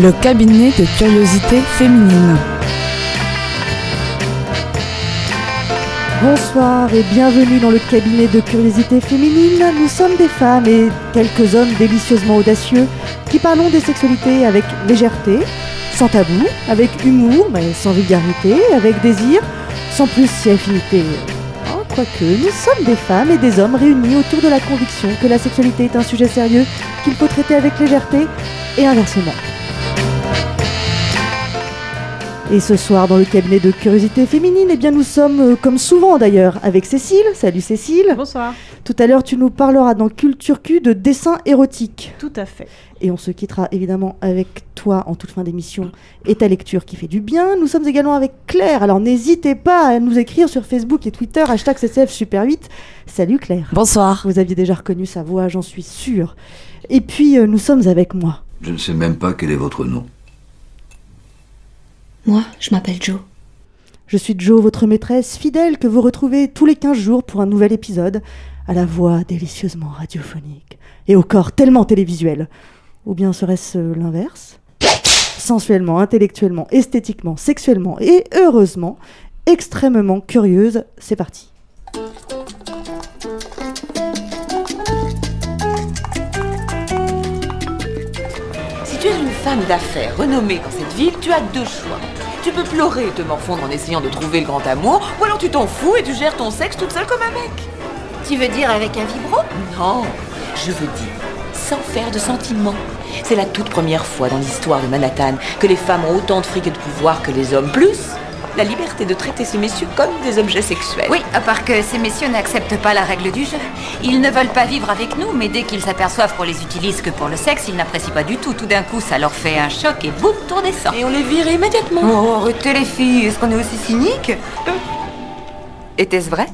le cabinet de curiosité féminine. Bonsoir et bienvenue dans le cabinet de curiosité féminine. Nous sommes des femmes et quelques hommes délicieusement audacieux qui parlons des sexualités avec légèreté, sans tabou, avec humour mais sans vulgarité, avec désir, sans plus si affinité. Oh, quoique, nous sommes des femmes et des hommes réunis autour de la conviction que la sexualité est un sujet sérieux qu'il faut traiter avec légèreté et inversement. Et ce soir, dans le cabinet de curiosité féminine, eh bien, nous sommes, euh, comme souvent d'ailleurs, avec Cécile. Salut Cécile. Bonsoir. Tout à l'heure, tu nous parleras dans Culture Q de dessin érotique. Tout à fait. Et on se quittera évidemment avec toi en toute fin d'émission et ta lecture qui fait du bien. Nous sommes également avec Claire. Alors n'hésitez pas à nous écrire sur Facebook et Twitter, hashtag CCF Super 8. Salut Claire. Bonsoir. Vous aviez déjà reconnu sa voix, j'en suis sûre. Et puis, euh, nous sommes avec moi. Je ne sais même pas quel est votre nom. Moi, je m'appelle Joe. Je suis Jo, votre maîtresse fidèle que vous retrouvez tous les 15 jours pour un nouvel épisode, à la voix délicieusement radiophonique et au corps tellement télévisuel. Ou bien serait-ce l'inverse? Sensuellement, intellectuellement, esthétiquement, sexuellement et heureusement, extrêmement curieuse, c'est parti. Si tu es une femme d'affaires renommée dans cette ville, tu as deux choix. Tu peux pleurer et te morfondre en essayant de trouver le grand amour, ou alors tu t'en fous et tu gères ton sexe toute seule comme un mec. Tu veux dire avec un vibro? Non, je veux dire, sans faire de sentiments. C'est la toute première fois dans l'histoire de Manhattan que les femmes ont autant de fric et de pouvoir que les hommes, plus la liberté de traiter ces messieurs comme des objets sexuels. Oui, à part que ces messieurs n'acceptent pas la règle du jeu. Ils ne veulent pas vivre avec nous, mais dès qu'ils s'aperçoivent qu'on les utilise que pour le sexe, ils n'apprécient pas du tout. Tout d'un coup, ça leur fait un choc et boum, tour descend. Et on les vire immédiatement. Oh, arrêtez les filles, est-ce qu'on est aussi cynique Était-ce vrai?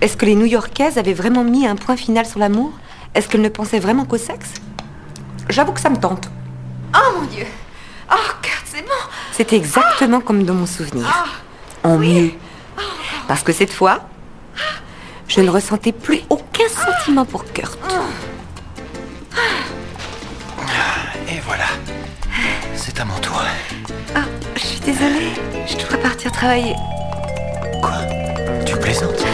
Est-ce que les New-Yorkaises avaient vraiment mis un point final sur l'amour? Est-ce qu'elles ne pensaient vraiment qu'au sexe? J'avoue que ça me tente. Oh mon dieu Oh, Kurt, c'est bon C'était exactement comme dans mon souvenir. en mieux. Parce que cette fois, je ne ressentais plus aucun sentiment pour Kurt. Et voilà. C'est à mon tour. Ah, je suis désolée, je dois partir travailler. Quoi? Tu plaisantes?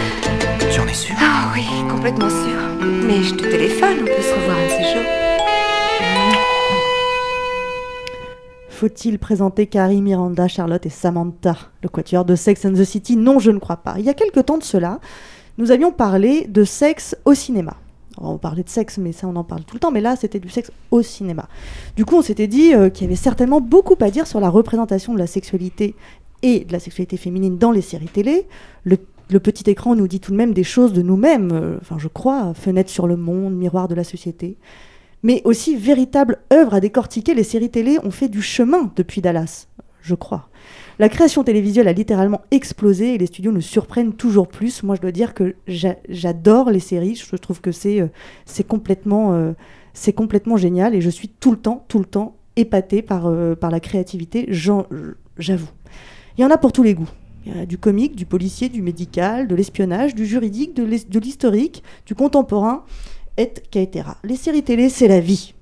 Tu en es sûr Ah oui, complètement sûr. Mais je te téléphone, on peut se revoir un de ces jours. Faut-il présenter Carrie, Miranda, Charlotte et Samantha, le quatuor de Sex and the City? Non, je ne crois pas. Il y a quelque temps de cela, nous avions parlé de sexe au cinéma. On parlait de sexe, mais ça on en parle tout le temps, mais là c'était du sexe au cinéma. Du coup, on s'était dit euh, qu'il y avait certainement beaucoup à dire sur la représentation de la sexualité et de la sexualité féminine dans les séries télé. Le, le petit écran nous dit tout de même des choses de nous-mêmes, euh, enfin je crois, fenêtre sur le monde, miroir de la société mais aussi véritable œuvre à décortiquer. Les séries télé ont fait du chemin depuis Dallas, je crois. La création télévisuelle a littéralement explosé et les studios nous surprennent toujours plus. Moi, je dois dire que j'a- j'adore les séries. Je trouve que c'est euh, euh, c'est complètement génial et je suis tout le temps, tout le temps épatée par, euh, par la créativité. J'avoue. Il y en a pour tous les goûts. Il y a du comique, du policier, du médical, de l'espionnage, du juridique, de l'historique, du contemporain et caetera. Les séries télé, c'est la vie.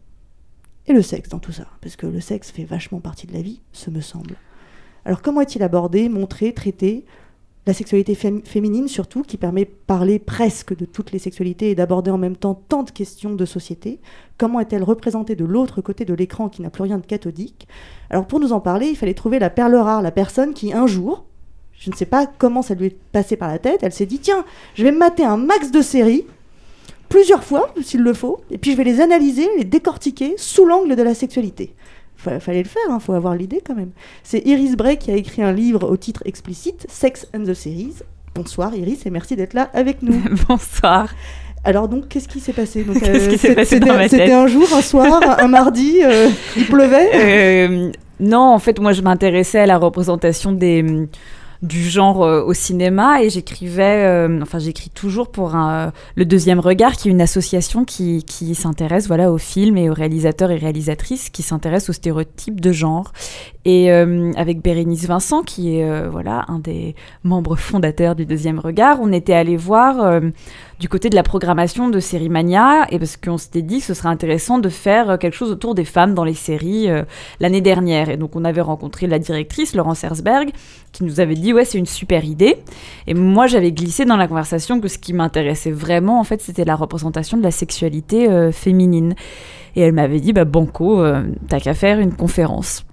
Et le sexe dans tout ça. Parce que le sexe fait vachement partie de la vie, ce me semble. Alors comment est-il abordé, montré, traité? La sexualité fém- féminine surtout, qui permet de parler presque de toutes les sexualités et d'aborder en même temps tant de questions de société. Comment est-elle représentée de l'autre côté de l'écran qui n'a plus rien de cathodique? Alors pour nous en parler, il fallait trouver la perle rare, la personne qui un jour, je ne sais pas comment ça lui est passé par la tête, elle s'est dit tiens, je vais mater un max de séries plusieurs fois, s'il le faut, et puis je vais les analyser, les décortiquer sous l'angle de la sexualité. Fa- fallait le faire, il faut avoir l'idée quand même. C'est Iris Bray qui a écrit un livre au titre explicite, Sex and the Series. Bonsoir Iris et merci d'être là avec nous. Bonsoir. Alors donc, qu'est-ce qui s'est passé? Donc, Qu'est-ce qui s'est c'est- passé c'était- un jour, un soir, un mardi, euh, il pleuvait? Euh, non, en fait, moi, je m'intéressais à la représentation des du genre euh, au cinéma et j'écrivais, euh, enfin j'écris toujours pour un, le deuxième regard, qui est une association qui, qui s'intéresse voilà aux films et aux réalisateurs et réalisatrices qui s'intéressent aux stéréotypes de genre. Et euh, avec Bérénice Vincent, qui est euh, voilà un des membres fondateurs du Deuxième Regard, on était allé voir euh, du côté de la programmation de Série Mania, et parce qu'on s'était dit que ce serait intéressant de faire quelque chose autour des femmes dans les séries l'année dernière. Et donc on avait rencontré la directrice, Laurence Herzberg, qui nous avait dit ouais c'est une super idée. Et moi j'avais glissé dans la conversation que ce qui m'intéressait vraiment en fait c'était la représentation de la sexualité féminine. Et elle m'avait dit bah banco, t'as qu'à faire une conférence.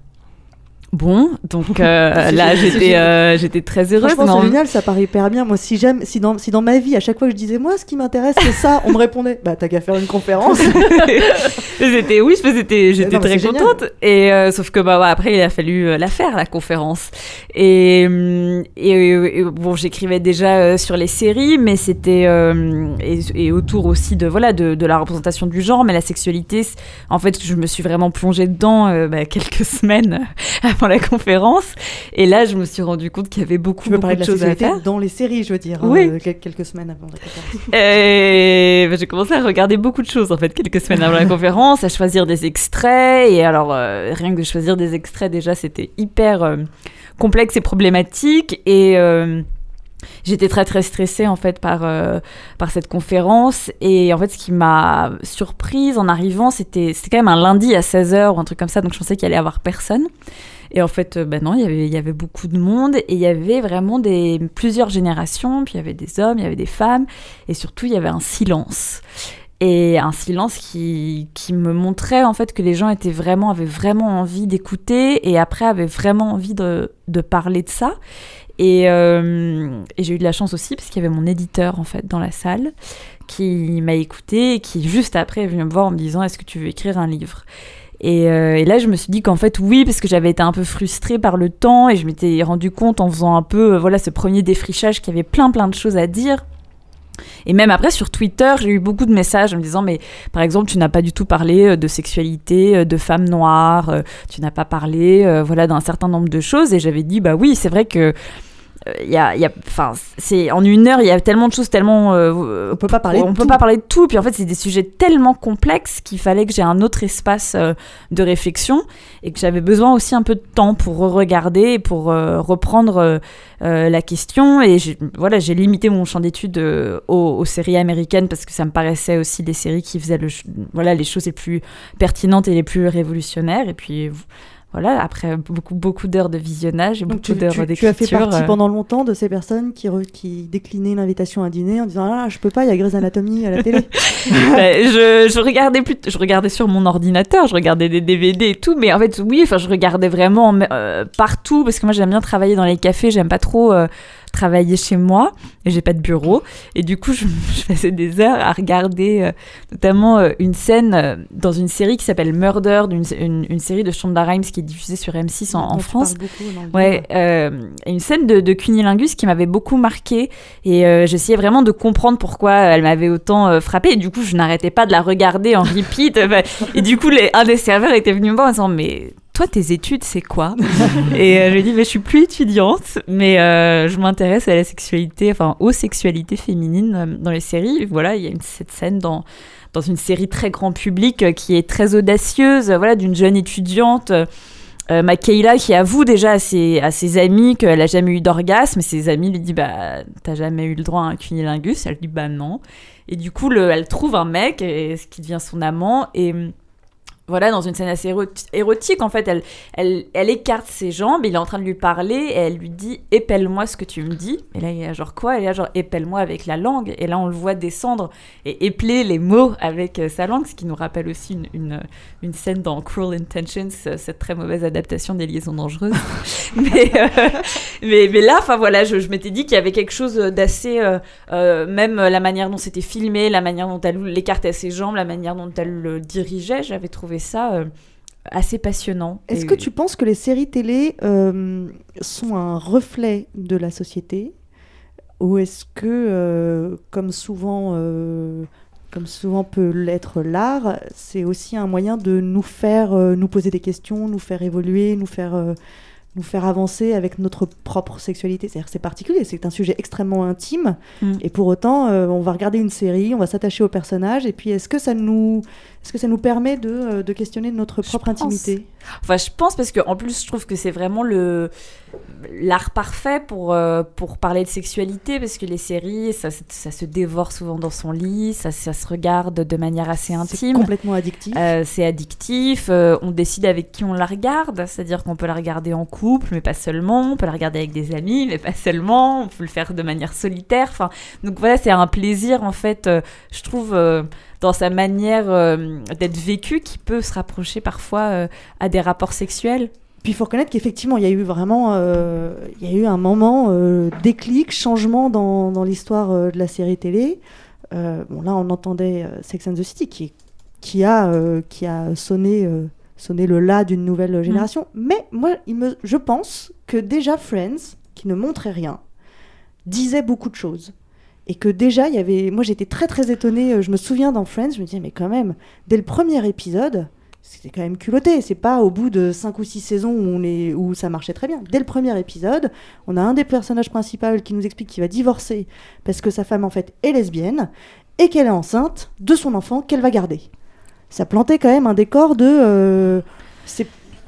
Bon, donc euh, là j'étais euh, j'étais très heureuse. Franchement, c'est génial, ça paraît hyper bien. Moi, si j'aime, si dans, si dans ma vie, à chaque fois que je disais moi, ce qui m'intéresse c'est ça, on me répondait, bah t'as qu'à faire une conférence. j'étais oui, j'étais j'étais très contente. Et euh, sauf que bah ouais, après il a fallu la faire la conférence. Et, et, bon, j'écrivais déjà sur les séries, mais c'était et, et, autour aussi de voilà de, de, la représentation du genre, mais la sexualité. En fait, je me suis vraiment plongée dedans bah, quelques semaines la conférence. Et là, je me suis rendu compte qu'il y avait beaucoup, beaucoup de, choses à faire. Dans les séries, je veux dire, oui. Euh, quelques semaines avant la conférence. Et bah, j'ai commencé à regarder beaucoup de choses, en fait, quelques semaines avant la conférence, à choisir des extraits. Et alors, euh, rien que de choisir des extraits, déjà, c'était hyper euh, complexe et problématique. Et. J'étais très très stressée en fait par, par cette conférence. Et en fait ce qui m'a surprise en arrivant c'était quand même un lundi à 16h ou un truc comme ça. Donc je pensais qu'il allait y avoir personne. Et en fait, ben non, y il y avait beaucoup de monde. Et il y avait vraiment des, plusieurs générations. Puis il y avait des hommes, il y avait des femmes. Et surtout il y avait un silence. Et un silence qui, qui me montrait en fait que les gens étaient vraiment, avaient vraiment envie d'écouter et après avaient vraiment envie de, de parler de ça. Et, euh, et j'ai eu de la chance aussi parce qu'il y avait mon éditeur en fait dans la salle qui m'a écouté et qui juste après est venu me voir en me disant est-ce que tu veux écrire un livre? Euh, et, là, je me suis dit qu'en fait, oui, parce que j'avais été un peu frustrée par le temps et je m'étais rendu compte en faisant un peu, euh, voilà, ce premier défrichage qu'il y avait plein, plein de choses à dire. Et même après, sur Twitter, j'ai eu beaucoup de messages en me disant, mais par exemple, tu n'as pas du tout parlé euh, de sexualité, de femmes noires, tu n'as pas parlé, voilà, d'un certain nombre de choses. Et j'avais dit, bah oui, c'est vrai que il y a, y a enfin c'est en une heure il y a tellement de choses tellement euh, on peut pas parler on peut pas parler de tout. Puis en fait c'est des sujets tellement complexes qu'il fallait que j'ai un autre espace euh, de réflexion et que j'avais besoin aussi un peu de temps pour regarder et pour euh, reprendre la question. Et voilà j'ai limité mon champ d'études aux, aux, séries américaines parce que ça me paraissait aussi des séries qui faisaient le, voilà les choses les plus pertinentes et les plus révolutionnaires. Et puis voilà, après beaucoup, beaucoup d'heures de visionnage et beaucoup d'heures d'écriture. Tu as fait partie euh. pendant longtemps de ces personnes qui, qui déclinaient l'invitation à dîner en disant Ah, je peux pas, il y a Grey's Anatomy à la télé. Ben, je, je, regardais plus, je regardais sur mon ordinateur, je regardais des DVD et tout, mais en fait, oui, enfin, je regardais vraiment euh, partout parce que moi, j'aime bien travailler dans les cafés, j'aime pas trop. Euh, travailler chez moi et j'ai pas de bureau. Et du coup je, je faisais des heures à regarder euh, notamment euh, une scène euh, dans une série qui s'appelle Murder d'une une, une, série de Shonda Rhimes qui est diffusée sur M6 en, en France. ouais une scène de, de cunilingus qui m'avait beaucoup marqué et j'essayais vraiment de comprendre pourquoi elle m'avait autant frappé et du coup je n'arrêtais pas de la regarder en repeat. Et du coup les, un des serveurs était venu me voir en disant mais toi, tes études, c'est quoi Et euh, je lui ai dit, mais je suis plus étudiante, mais euh, je m'intéresse à la sexualité, enfin aux sexualités féminines euh, dans les séries. Voilà, il y a cette scène dans, dans une série très grand public qui est très audacieuse, voilà, d'une jeune étudiante. Euh, qui avoue déjà à ses, à ses amis qu'elle a jamais eu d'orgasme, ses amis lui disent bah t'as jamais eu le droit à un cunilingus, elle dit bah non, et du coup le, elle trouve un mec, et, ce qui devient son amant, et voilà, dans une scène assez érotique, en fait, elle, elle, elle écarte ses jambes, il est en train de lui parler, et elle lui dit « épelle-moi ce que tu me dis ». Et là, il y a genre quoi? Et là, genre « épelle-moi avec la langue ». Et là, on le voit descendre et épeler les mots avec euh, sa langue, ce qui nous rappelle aussi une, une, une, scène dans Cruel Intentions, euh, cette très mauvaise adaptation des liaisons dangereuses. mais, euh, mais, mais, là, enfin voilà, je, je m'étais dit qu'il y avait quelque chose d'assez... même la manière dont c'était filmé, la manière dont elle l'écartait ses jambes, la manière dont elle le dirigeait, j'avais trouvé ça euh, assez passionnant. Est-ce que tu penses que les séries télé euh, sont un reflet de la société? Ou est-ce que, euh, comme souvent, comme souvent peut l'être l'art, c'est aussi un moyen de nous faire nous poser des questions, nous faire évoluer, nous faire nous faire avancer avec notre propre sexualité? C'est-à-dire c'est particulier, c'est un sujet extrêmement intime, mm. et pour autant, euh, on va regarder une série, on va s'attacher au personnage, et puis est-ce que ça nous, est-ce que ça nous permet de, euh, de questionner notre propre intimité? Enfin, je pense parce que en plus, je trouve que c'est vraiment le l'art parfait pour euh, pour parler de sexualité parce que les séries, ça, se- ça se dévore souvent dans son lit, ça, ça se regarde de manière assez C'est intime. complètement addictif. Euh, c'est addictif, euh, on décide avec qui on la regarde, c'est-à-dire qu'on peut la regarder en couple, mais pas seulement, on peut la regarder avec des amis, mais pas seulement, on peut le faire de manière solitaire. Enfin, donc voilà, c'est un plaisir en fait, je trouve, dans sa manière euh, d'être vécu, qui peut se rapprocher parfois euh, à des rapports sexuels. Puis il faut reconnaître qu'effectivement, il y a eu vraiment euh, il y a eu un moment euh, déclic, changement dans, dans l'histoire euh, de la série télé. Bon, là, on entendait Sex and the City qui, qui, a, qui a sonné, sonné le là d'une nouvelle génération. Mais moi, il me, je pense que déjà Friends, qui ne montrait rien, disait beaucoup de choses. Et que déjà, il y avait. Moi, j'étais très très étonnée. euh, Je me souviens dans Friends, je me disais, mais quand même, dès le premier épisode, c'était quand même culotté. C'est pas au bout de 5 ou 6 saisons où, on est, ça marchait très bien. Dès le premier épisode, on a un des personnages principaux qui nous explique qu'il va divorcer parce que sa femme, en fait, est lesbienne et qu'elle est enceinte de son enfant qu'elle va garder. Ça plantait quand même un décor de. euh,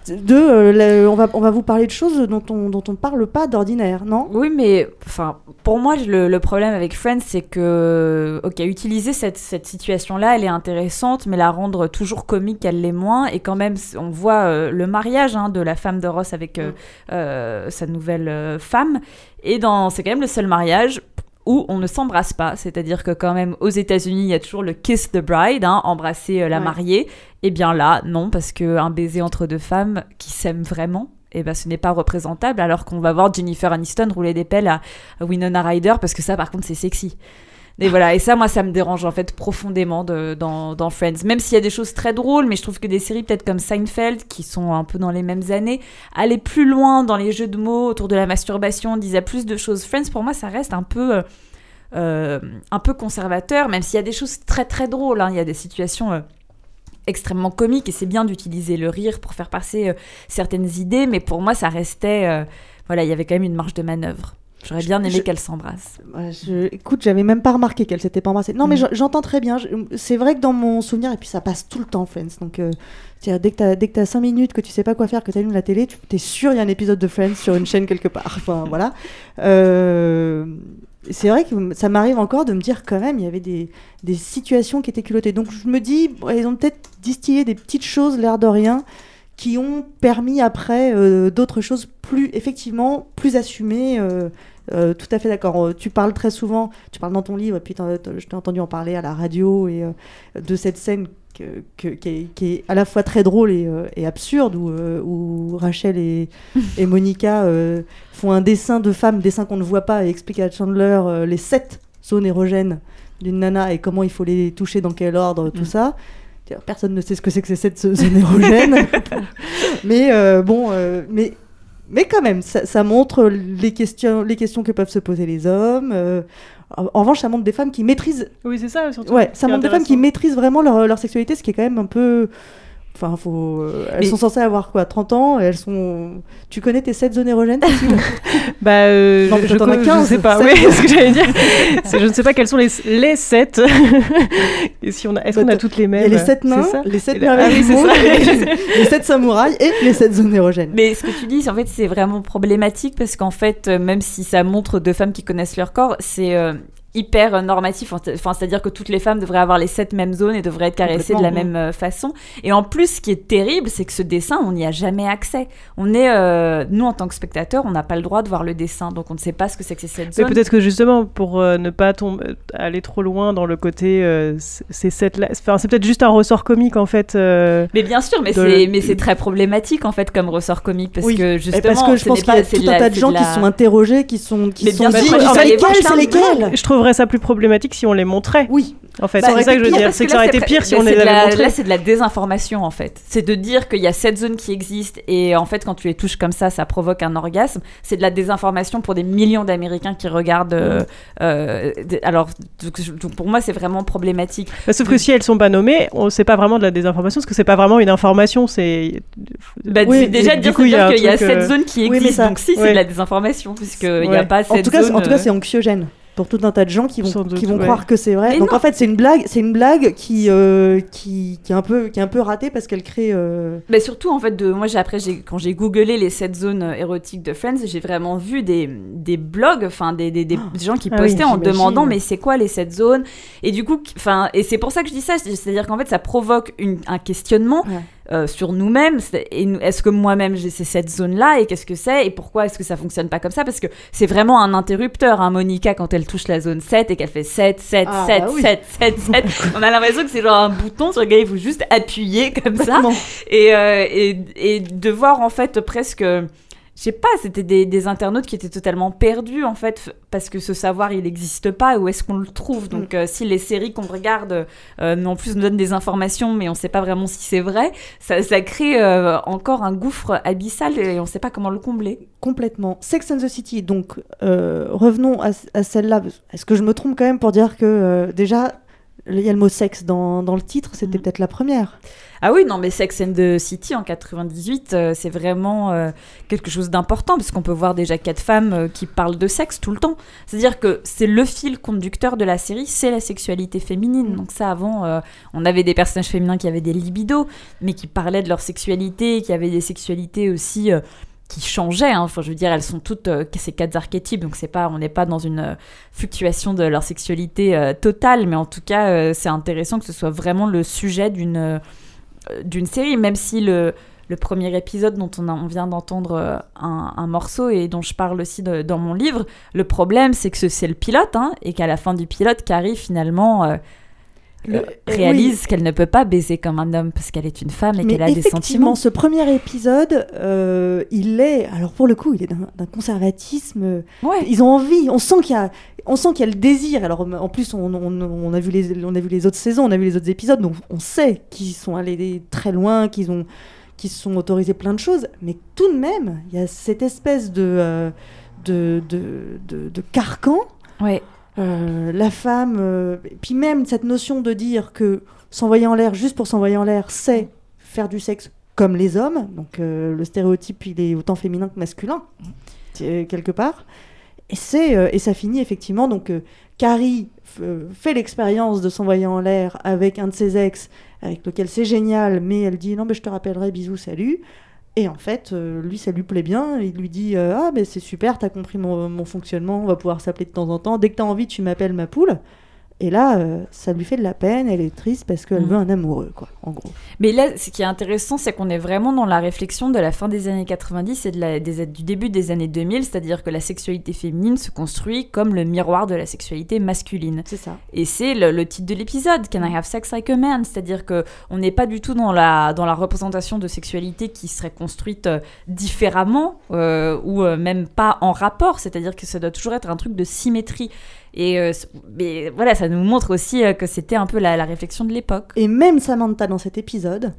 de euh, la- on, va, on va vous parler de choses dont on dont on parle pas d'ordinaire, non? Oui, mais enfin, pour moi, le, le problème avec Friends, c'est que, ok, utiliser cette, cette situation-là, elle est intéressante, mais la rendre toujours comique, elle l'est moins. Et quand même, on voit euh, le mariage hein, de la femme de Ross avec euh, euh, sa nouvelle femme. Et dans, c'est quand même le seul mariage où on ne s'embrasse pas, c'est-à-dire que quand même aux États-Unis il y a toujours le kiss the bride, hein, embrasser euh, la Ouais. mariée. Et bien là, non, parce que un baiser entre deux femmes qui s'aiment vraiment, et ben ce n'est pas représentable, alors qu'on va voir Jennifer Aniston rouler des pelles à Winona Ryder, parce que ça par contre c'est sexy. Et voilà, et ça, moi, ça me dérange en fait profondément dans, Friends. Même s'il y a des choses très drôles, mais je trouve que des séries peut-être comme Seinfeld, qui sont un peu dans les mêmes années, allaient plus loin dans les jeux de mots autour de la masturbation, disaient plus de choses. Friends, pour moi, ça reste un peu, euh, euh, un peu conservateur, même s'il y a des choses très très drôles. hein. Il y a des situations euh, extrêmement comiques, et c'est bien d'utiliser le rire pour faire passer certaines idées, mais pour moi, ça restait. voilà, il y avait quand même une marge de manœuvre. J'aurais bien aimé Je- qu'elle s'embrasse. Je- Écoute, j'avais même pas remarqué qu'elle s'était pas embrassée. Non, mais Mm. je- j'entends très bien. Je- C'est vrai que dans mon souvenir, et puis ça passe tout le temps, Friends. Donc, euh, dès que que t'as 5 minutes, que tu sais pas quoi faire, que t'allumes la télé, tu es sûr il y a un épisode de Friends sur une chaîne quelque part. Enfin, voilà. Euh, C'est vrai que ça m'arrive encore de me dire quand même, il y avait des, des situations qui étaient culottées. Donc je me dis, ils ont peut-être distillé des petites choses, l'air de rien, qui ont permis après euh, d'autres choses plus, effectivement, plus assumées. euh, euh, tout à fait d'accord. Euh, Tu parles très souvent, tu parles dans ton livre, et puis je t'ai entendu en parler à la radio, et euh, de cette scène que- que- qui, est, qui est à la fois très drôle et, euh, et absurde, où, euh, où Rachel et, et Monica euh, font un dessin de femme, dessin qu'on ne voit pas, et expliquent à Chandler les sept zones érogènes d'une nana et comment il faut les toucher, dans quel ordre, tout Mm. ça. Personne ne sait ce que c'est que ces sept zones érogènes. mais bon, mais mais quand même, ça, ça montre les questions, les questions que peuvent se poser les hommes. euh, en, en revanche, ça montre des femmes qui maîtrisent. Oui, c'est ça, surtout. Ouais, ça montre des femmes qui maîtrisent vraiment leur, leur sexualité, ce qui est quand même un peu. Enfin, faut. euh, elles Mais- sont censées avoir quoi, 30 ans et Elles sont. Tu connais tes 7 zones érogènes Bah, euh, Non, je, t'en as je 15, sais pas. Oui, ce que j'allais dire. Je ne sais pas quelles sont les, les sept. Et si on a, est-ce Bah, qu'on a toutes les Il mêmes? y a les 7 c'est nains, les 7 Et là- merveilles ah oui, du c'est monde, ça. les, les 7 samouraïs et les 7 zones érogènes. Mais ce que tu dis, en fait, c'est vraiment problématique parce qu'en fait, euh, même si ça montre deux femmes qui connaissent leur corps, c'est euh, hyper euh, normatif. Enfin, c'est-à-dire que toutes les femmes devraient avoir les sept mêmes zones et devraient être caressées de la même euh, façon. Et en plus, ce qui est terrible, c'est que ce dessin, on n'y a jamais accès. On est, euh, nous, en tant que spectateurs, on n'a pas le droit de voir le dessin, donc on ne sait pas ce que c'est que ces sept Mais zones. peut-être que justement, pour euh, ne pas tomber, aller trop loin dans le côté, euh, c- ces sept là, enfin, c'est peut-être juste un ressort comique en fait. euh, Mais bien sûr, mais c'est mais c'est très problématique en fait comme ressort comique parce Oui. que Et justement, parce que je pense qu'il y a tout un tas de gens de qui sont interrogés, qui sont, qui Mais sont bien dit sûr, c'est lesquels, c'est de lesquels? Je trouverais ça plus problématique si on les montrait. Oui, En fait, Bah, c'est ça que je veux dire. C'est que là, ça aurait été pire si on les avait la- montrés. Là, c'est de la désinformation en fait. C'est de dire qu'il y a cette zone qui existe et en fait, quand tu les touches comme ça, ça provoque un orgasme. C'est de la désinformation pour des millions d'Américains qui regardent. euh, euh, alors, pour moi, c'est vraiment problématique. Bah, sauf que si elles sont pas nommées, on sait pas vraiment de la désinformation parce que c'est pas vraiment une information. C'est Bah, Oui, déjà du dire, coup, c'est il y a dire un qu'il y a cette euh, zone qui existe. ça- donc si, c'est ouais. de la désinformation puisqu'il n'y a pas en cette tout cas, zone. en tout cas, euh, c'est anxiogène. Pour tout un tas de gens qui vont, doute, qui vont ouais. croire que c'est vrai. Mais Donc non. en fait, c'est une blague, c'est une blague qui, euh, qui, qui est un peu, qui est un peu ratée parce qu'elle crée. euh, Mais surtout, en fait, de, moi, j'ai, après, j'ai, quand j'ai googlé les 7 zones euh, érotiques de Friends, j'ai vraiment vu des, des blogs, enfin, des, des, des gens qui Ah oui, postaient en demandant, mais c'est quoi les 7 zones? Et du coup, enfin, et c'est pour ça que je dis ça, c'est- c'est-à-dire qu'en fait, ça provoque une, un questionnement Ouais. Euh, sur nous-mêmes. Est-ce que moi-même, j'ai ces 7 zones-là Et qu'est-ce que c'est Et pourquoi est-ce que ça fonctionne pas comme ça? Parce que c'est vraiment un interrupteur, hein, Monica, quand elle touche la zone 7 et qu'elle fait 7, 7, Ah, 7, bah oui. 7, 7, 7. On a l'impression que c'est genre un bouton sur lequel il faut juste appuyer comme ça et, euh, et, et de voir en fait presque je sais pas c'était des, des internautes qui étaient totalement perdus en fait parce que ce savoir il n'existe pas où est-ce qu'on le trouve? Donc euh, si les séries qu'on regarde euh, en plus nous donnent des informations mais on sait pas vraiment si c'est vrai ça, ça crée euh, encore un gouffre abyssal et on sait pas comment le combler Complètement. Sex and the City, donc revenons à, à celle-là. Est-ce que je me trompe quand même pour dire que déjà, il y a le mot sexe dans, dans le titre, c'était Mhm. peut-être la première. Ah oui, non, mais Sex and the City en 98, euh, c'est vraiment euh, quelque chose d'important, parce qu'on peut voir déjà quatre femmes euh, qui parlent de sexe tout le temps. C'est-à-dire que c'est le fil conducteur de la série, c'est la sexualité féminine. Donc ça, avant, on avait des personnages féminins qui avaient des libidos, mais qui parlaient de leur sexualité, qui avaient des sexualités aussi... qui hein. je veux dire, elles sont toutes euh, ces quatre archétypes, donc c'est pas, on n'est pas dans une euh, fluctuation de leur sexualité euh, totale, mais en tout cas c'est intéressant que ce soit vraiment le sujet d'une série, même si le, premier épisode dont on, vient d'entendre un, morceau et dont je parle aussi dans mon livre, le problème c'est que ce- c'est le pilote hein, et qu'à la fin du pilote, Carrie finalement Le- euh, eh réalise qu'elle ne peut pas baiser comme un homme parce qu'elle est une femme et qu'elle a des sentiments. ce premier épisode, euh, il est, alors pour le coup, il est d'un conservatisme. euh, Ouais. Ils ont envie, on sent qu'il y a, on sent qu'il y a le désir. Alors en plus, on, on- on a vu les, on a vu les autres saisons, on a vu les autres épisodes, donc on sait qu'ils sont allés très loin, qu'ils ont, qu'ils se sont autorisés plein de choses. Mais tout de même, il y a cette espèce de, euh, de, de, de- de carcan. Ouais. Euh, la femme, euh, et puis même cette notion de dire que s'envoyer en l'air juste pour s'envoyer en l'air, c'est faire du sexe comme les hommes. Donc euh, le stéréotype, il est autant féminin que masculin, quelque part. Et, c'est, et ça finit effectivement. Donc Carrie fait l'expérience de s'envoyer en l'air avec un de ses ex, avec lequel c'est génial, mais elle dit non, mais je te rappellerai, bisous, salut. Et en fait, euh, lui, ça lui plaît bien. Il lui dit euh, Ah, mais c'est super, t'as compris mon, mon fonctionnement, on va pouvoir s'appeler de temps en temps. Dès que t'as envie, tu m'appelles ma poule. Et là, euh, ça lui fait de la peine, elle est triste parce qu'elle Mm. veut un amoureux, quoi, en gros. Mais là, ce qui est intéressant, c'est qu'on est vraiment dans la réflexion de la fin des années 90 et de la- des- du début des années 2000, c'est-à-dire que la sexualité féminine se construit comme le miroir de la sexualité masculine. C'est ça. Et c'est le, le titre de l'épisode, Can I have sex like a man? C'est-à-dire que on n'est pas du tout dans la, dans la représentation de sexualité qui serait construite euh, différemment euh, ou même pas en rapport. C'est-à-dire que ça doit toujours être un truc de symétrie. Et euh, voilà, ça nous montre aussi euh, que c'était un peu la, la réflexion de l'époque. Et même Samantha, dans cet épisode,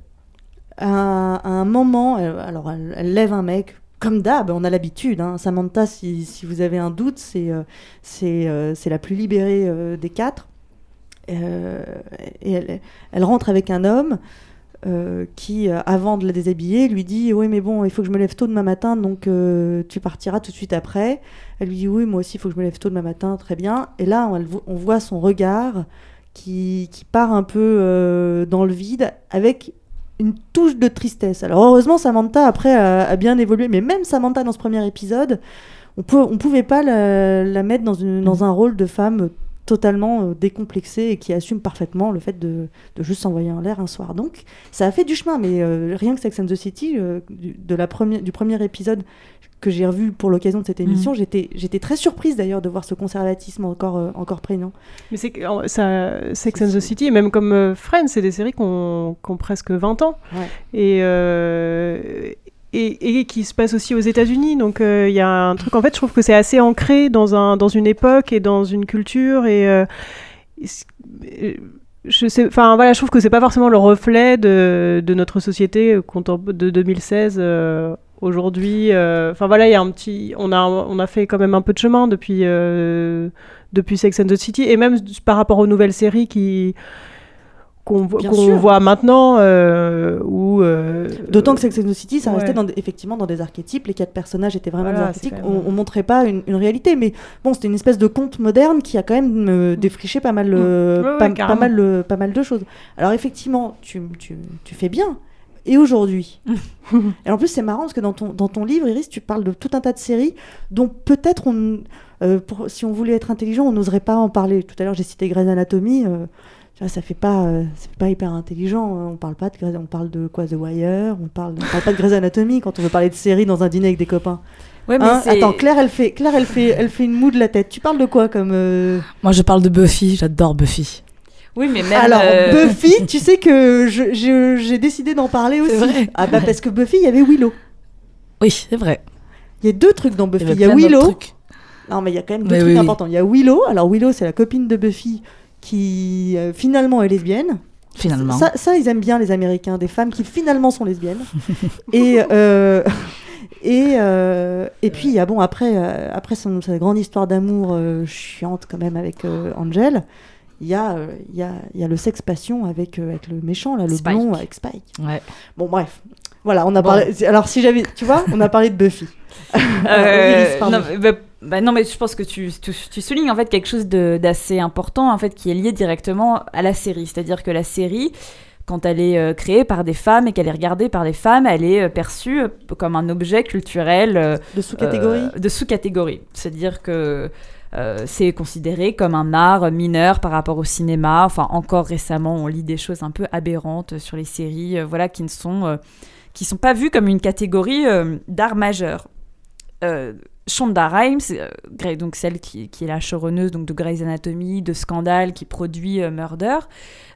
à, un moment, alors elle, lève un mec, comme d'hab, on a l'habitude. hein. Samantha, si, si vous avez un doute, c'est euh, la plus libérée des quatre. Et elle, elle rentre avec un homme euh, qui, euh, avant de la déshabiller, lui dit Oui, mais bon, il faut que je me lève tôt demain matin, donc euh, tu partiras tout de suite après. Elle lui dit Oui, moi aussi, il faut que je me lève tôt demain matin, très bien. Et là, on, voit son regard qui, qui part un peu dans le vide avec une touche de tristesse. Alors heureusement, Samantha après a, bien évolué, mais même Samantha dans ce premier épisode, on on pouvait pas la, mettre dans, dans un rôle de femme totalement euh, décomplexée et qui assume parfaitement le fait de, de juste s'envoyer en l'air un soir. Donc ça a fait du chemin, mais euh, rien que Sex and the City, euh, du, de la première, du premier épisode que j'ai revu pour l'occasion de cette émission, j'étais j'étais très surprise d'ailleurs de voir ce conservatisme encore, euh, encore prégnant. Mais c'est ça, Sex and the City, et même comme Friends, c'est des séries qui ont, presque 20 ans. Ouais. Et, et, qui se passent aussi aux États-Unis. Donc euh, il y a un truc, en fait, je trouve que c'est assez ancré dans, un, dans une époque et dans une culture. Et. euh, euh, je enfin voilà, je trouve que c'est pas forcément le reflet de, notre société de 2016 euh, aujourd'hui. Enfin voilà, il y a un petit, on a, on a fait quand même un peu de chemin depuis, depuis Sex and the City et même par rapport aux nouvelles séries qui qu'on vo- voit maintenant euh, où euh, D'autant que Sex and the City, ça ouais. restait dans des- effectivement dans des archétypes. Les quatre personnages étaient vraiment Voilà, des archétypes. même- On, on montrait pas une, une réalité, mais bon, c'était une espèce de conte moderne qui a quand même euh, défriché pas mal, euh, Mm. Ouais, ouais, pas, mal, euh, pas mal de choses. Alors effectivement, tu, tu, tu fais bien. Et aujourd'hui Et en plus, c'est marrant parce que dans ton, dans ton livre, Iris, tu parles de tout un tas de séries dont peut-être, on, euh, pour- si on voulait être intelligent, on n'oserait pas en parler. Tout à l'heure, j'ai cité Grey's Anatomy. euh, tu vois, ça fait pas, euh, ça fait pas hyper intelligent. hein. On parle pas de, Grey's- on parle de quoi, The Wire. On parle, on parle pas de Grey's Anatomy quand on veut parler de séries dans un dîner avec des copains. Ouais, mais Hein Attends, Claire, elle fait, Claire, elle fait, elle fait une moue de la tête. Tu parles de quoi comme euh, Moi, je parle de Buffy. J'adore Buffy. Oui, mais même. Alors, euh, Buffy, tu sais que j'ai décidé d'en parler aussi. vrai. Ah bah parce que Buffy, il y avait Willow. Oui, c'est vrai. Il y a deux trucs dans Buffy. Il y a Willow. Non, mais il y a quand même deux Mais trucs oui, importants. Il y a Willow. Alors, Willow, c'est la copine de Buffy qui euh, finalement est lesbienne. Finalement. Ça, ça, ils aiment bien, les Américains, des femmes qui finalement sont lesbiennes. et, euh, et, euh, et puis, il y a, bon, après, après sa grande histoire d'amour chiante quand même avec Angel, il y, a, il y, a, il y a le sexe-passion avec, euh, avec le méchant, là, le Spike. blond avec Spike. Ouais. Bon, bref. Voilà, on a Bon. parlé. Alors, si j'avais. Tu vois, on a parlé de Buffy. Euh, non, mais- bah, non, mais je pense que tu, tu, tu soulignes en fait quelque chose d'assez important en fait qui est lié directement à la série. C'est-à-dire que la série, quand elle est euh, créée par des femmes et qu'elle est regardée par des femmes, elle est euh, perçue euh, comme un objet culturel De sous-catégorie. euh, de sous-catégorie. C'est-à-dire que euh, c'est considéré comme un art mineur par rapport au cinéma. Enfin, encore récemment, on lit des choses un peu aberrantes sur les séries, euh, voilà, qui ne sont, qui sont pas vues comme une catégorie d'art majeur. Shonda Rhimes, euh, donc celle qui, qui est la showrunneuse donc de Grey's Anatomy, de Scandal, qui produit euh, Murder,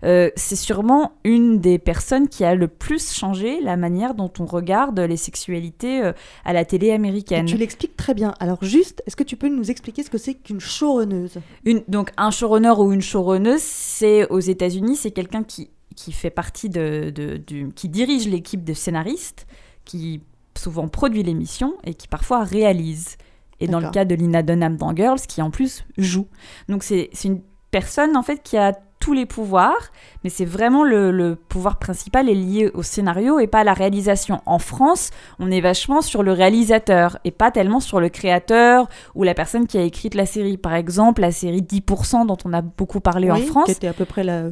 euh, c'est sûrement une des personnes qui a le plus changé la manière dont on regarde les sexualités à la télé Et américaine. tu l'expliques très bien. Alors, juste, est-ce que tu peux nous expliquer ce que c'est qu'une showrunneuse Une, donc un showrunner ou une showrunneuse, c'est aux États-Unis, c'est quelqu'un qui, qui fait partie de, de- du, qui dirige l'équipe de scénaristes, qui souvent produit l'émission et qui parfois réalise. Et dans le cas de Lina Dunham dans Girls, qui en plus joue. Donc c'est une personne en fait qui a tous les pouvoirs, mais c'est vraiment le, le pouvoir principal est lié au scénario et pas à la réalisation. En France, on est vachement sur le réalisateur et pas tellement sur le créateur ou la personne qui a écrit la série. Par exemple, la série 10% dont on a beaucoup parlé en France. Qui était à peu près la,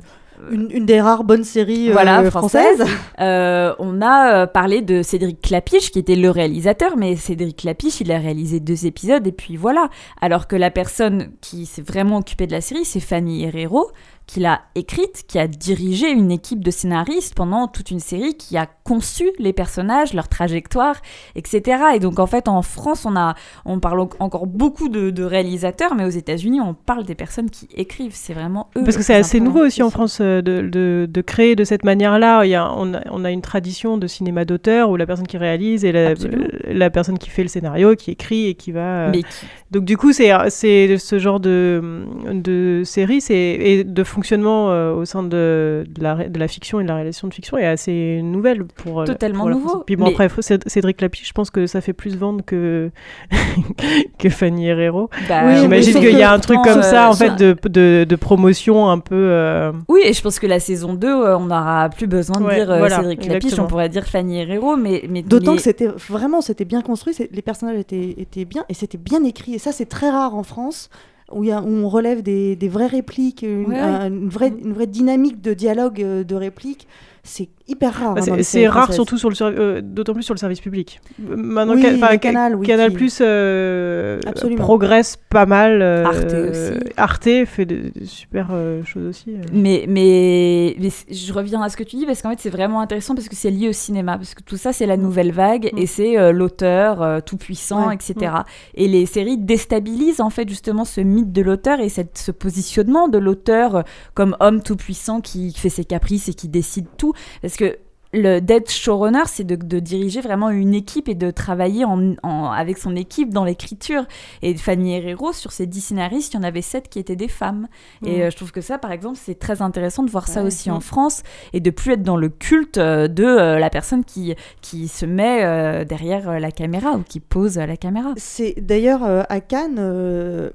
une, une des rares bonnes séries euh, Voilà, françaises. française. Euh, on a euh, parlé de Cédric Clapiche, qui était le réalisateur, mais Cédric Clapiche, il a réalisé deux épisodes, et puis voilà. Alors que la personne qui s'est vraiment occupée de la série, c'est Fanny Herrero, qui l'a écrite, qui a dirigé une équipe de scénaristes pendant toute une série, qui a conçu les personnages, leur trajectoire, etc. Et donc en fait, en France, on, a, on parle en- encore beaucoup de, de réalisateurs, mais aux États-Unis, on parle des personnes qui écrivent. C'est vraiment eux. Parce que c'est assez nouveau aussi en France euh, de, de, de créer de cette manière-là. Il y a, on, a, on a une tradition de cinéma d'auteur où la personne qui réalise et la, personne qui fait le scénario, qui écrit et qui va. euh, Mais qui- Donc du coup, c'est c'est ce genre de, de série c'est, et de fonctionnement euh, au sein de, de, la, ré- de la fiction et de la réalisation de fiction est assez nouvelle pour la- Totalement pour nouveau. Puis bon, Mais- après, Cédric Lapiche, je pense que ça fait plus vendre que, que Fanny Herrero. bah, Oui, J'imagine qu'il y a un truc comme ça, euh, en fait, de, de, de promotion un peu... euh, Oui, et je pense que la saison 2, euh, on n'aura plus besoin de Ouais, dire euh, voilà, Cédric exactement. on pourrait dire Fanny Herrero, mais, mais D'autant mais- que c'était vraiment c'était bien construit, les personnages étaient, étaient bien et c'était bien écrit. Et ça, c'est très rare en France où, il y a, où on relève des, des vraies répliques, une, Ouais, un- une vraie, une vraie dynamique de dialogue, euh, de répliques. C'est hyper rare. bah, hein, c'est- rare, surtout sur le euh, d'autant plus sur le service public. Euh, Maintenant, Oui, Ca- Canal, oui, Canal qui- Plus euh, Absolument. progresse pas mal. euh, Arte aussi. Arte fait de, de super euh, choses aussi. euh. Mais, mais, je reviens à ce que tu dis parce qu'en fait c'est vraiment intéressant parce que c'est lié au cinéma parce que tout ça c'est la nouvelle vague Mm. et c'est euh, l'auteur euh, tout puissant Ouais. etc et les séries déstabilisent en fait justement ce mythe de l'auteur et cette, ce positionnement de l'auteur comme homme tout puissant qui fait ses caprices et qui décide tout parce que le d'être showrunner, c'est de, de diriger vraiment une équipe et de travailler en, en- avec son équipe dans l'écriture. Et Fanny Herrero, sur ces 10 scénaristes, il y en avait 7 qui étaient des femmes. Et Mhm. euh, je trouve que ça, par exemple, c'est très intéressant de voir ça aussi en. France et de plus être dans le culte euh, de euh, la personne qui, qui se met euh, derrière la caméra ou qui pose la caméra. C'est d'ailleurs à Cannes,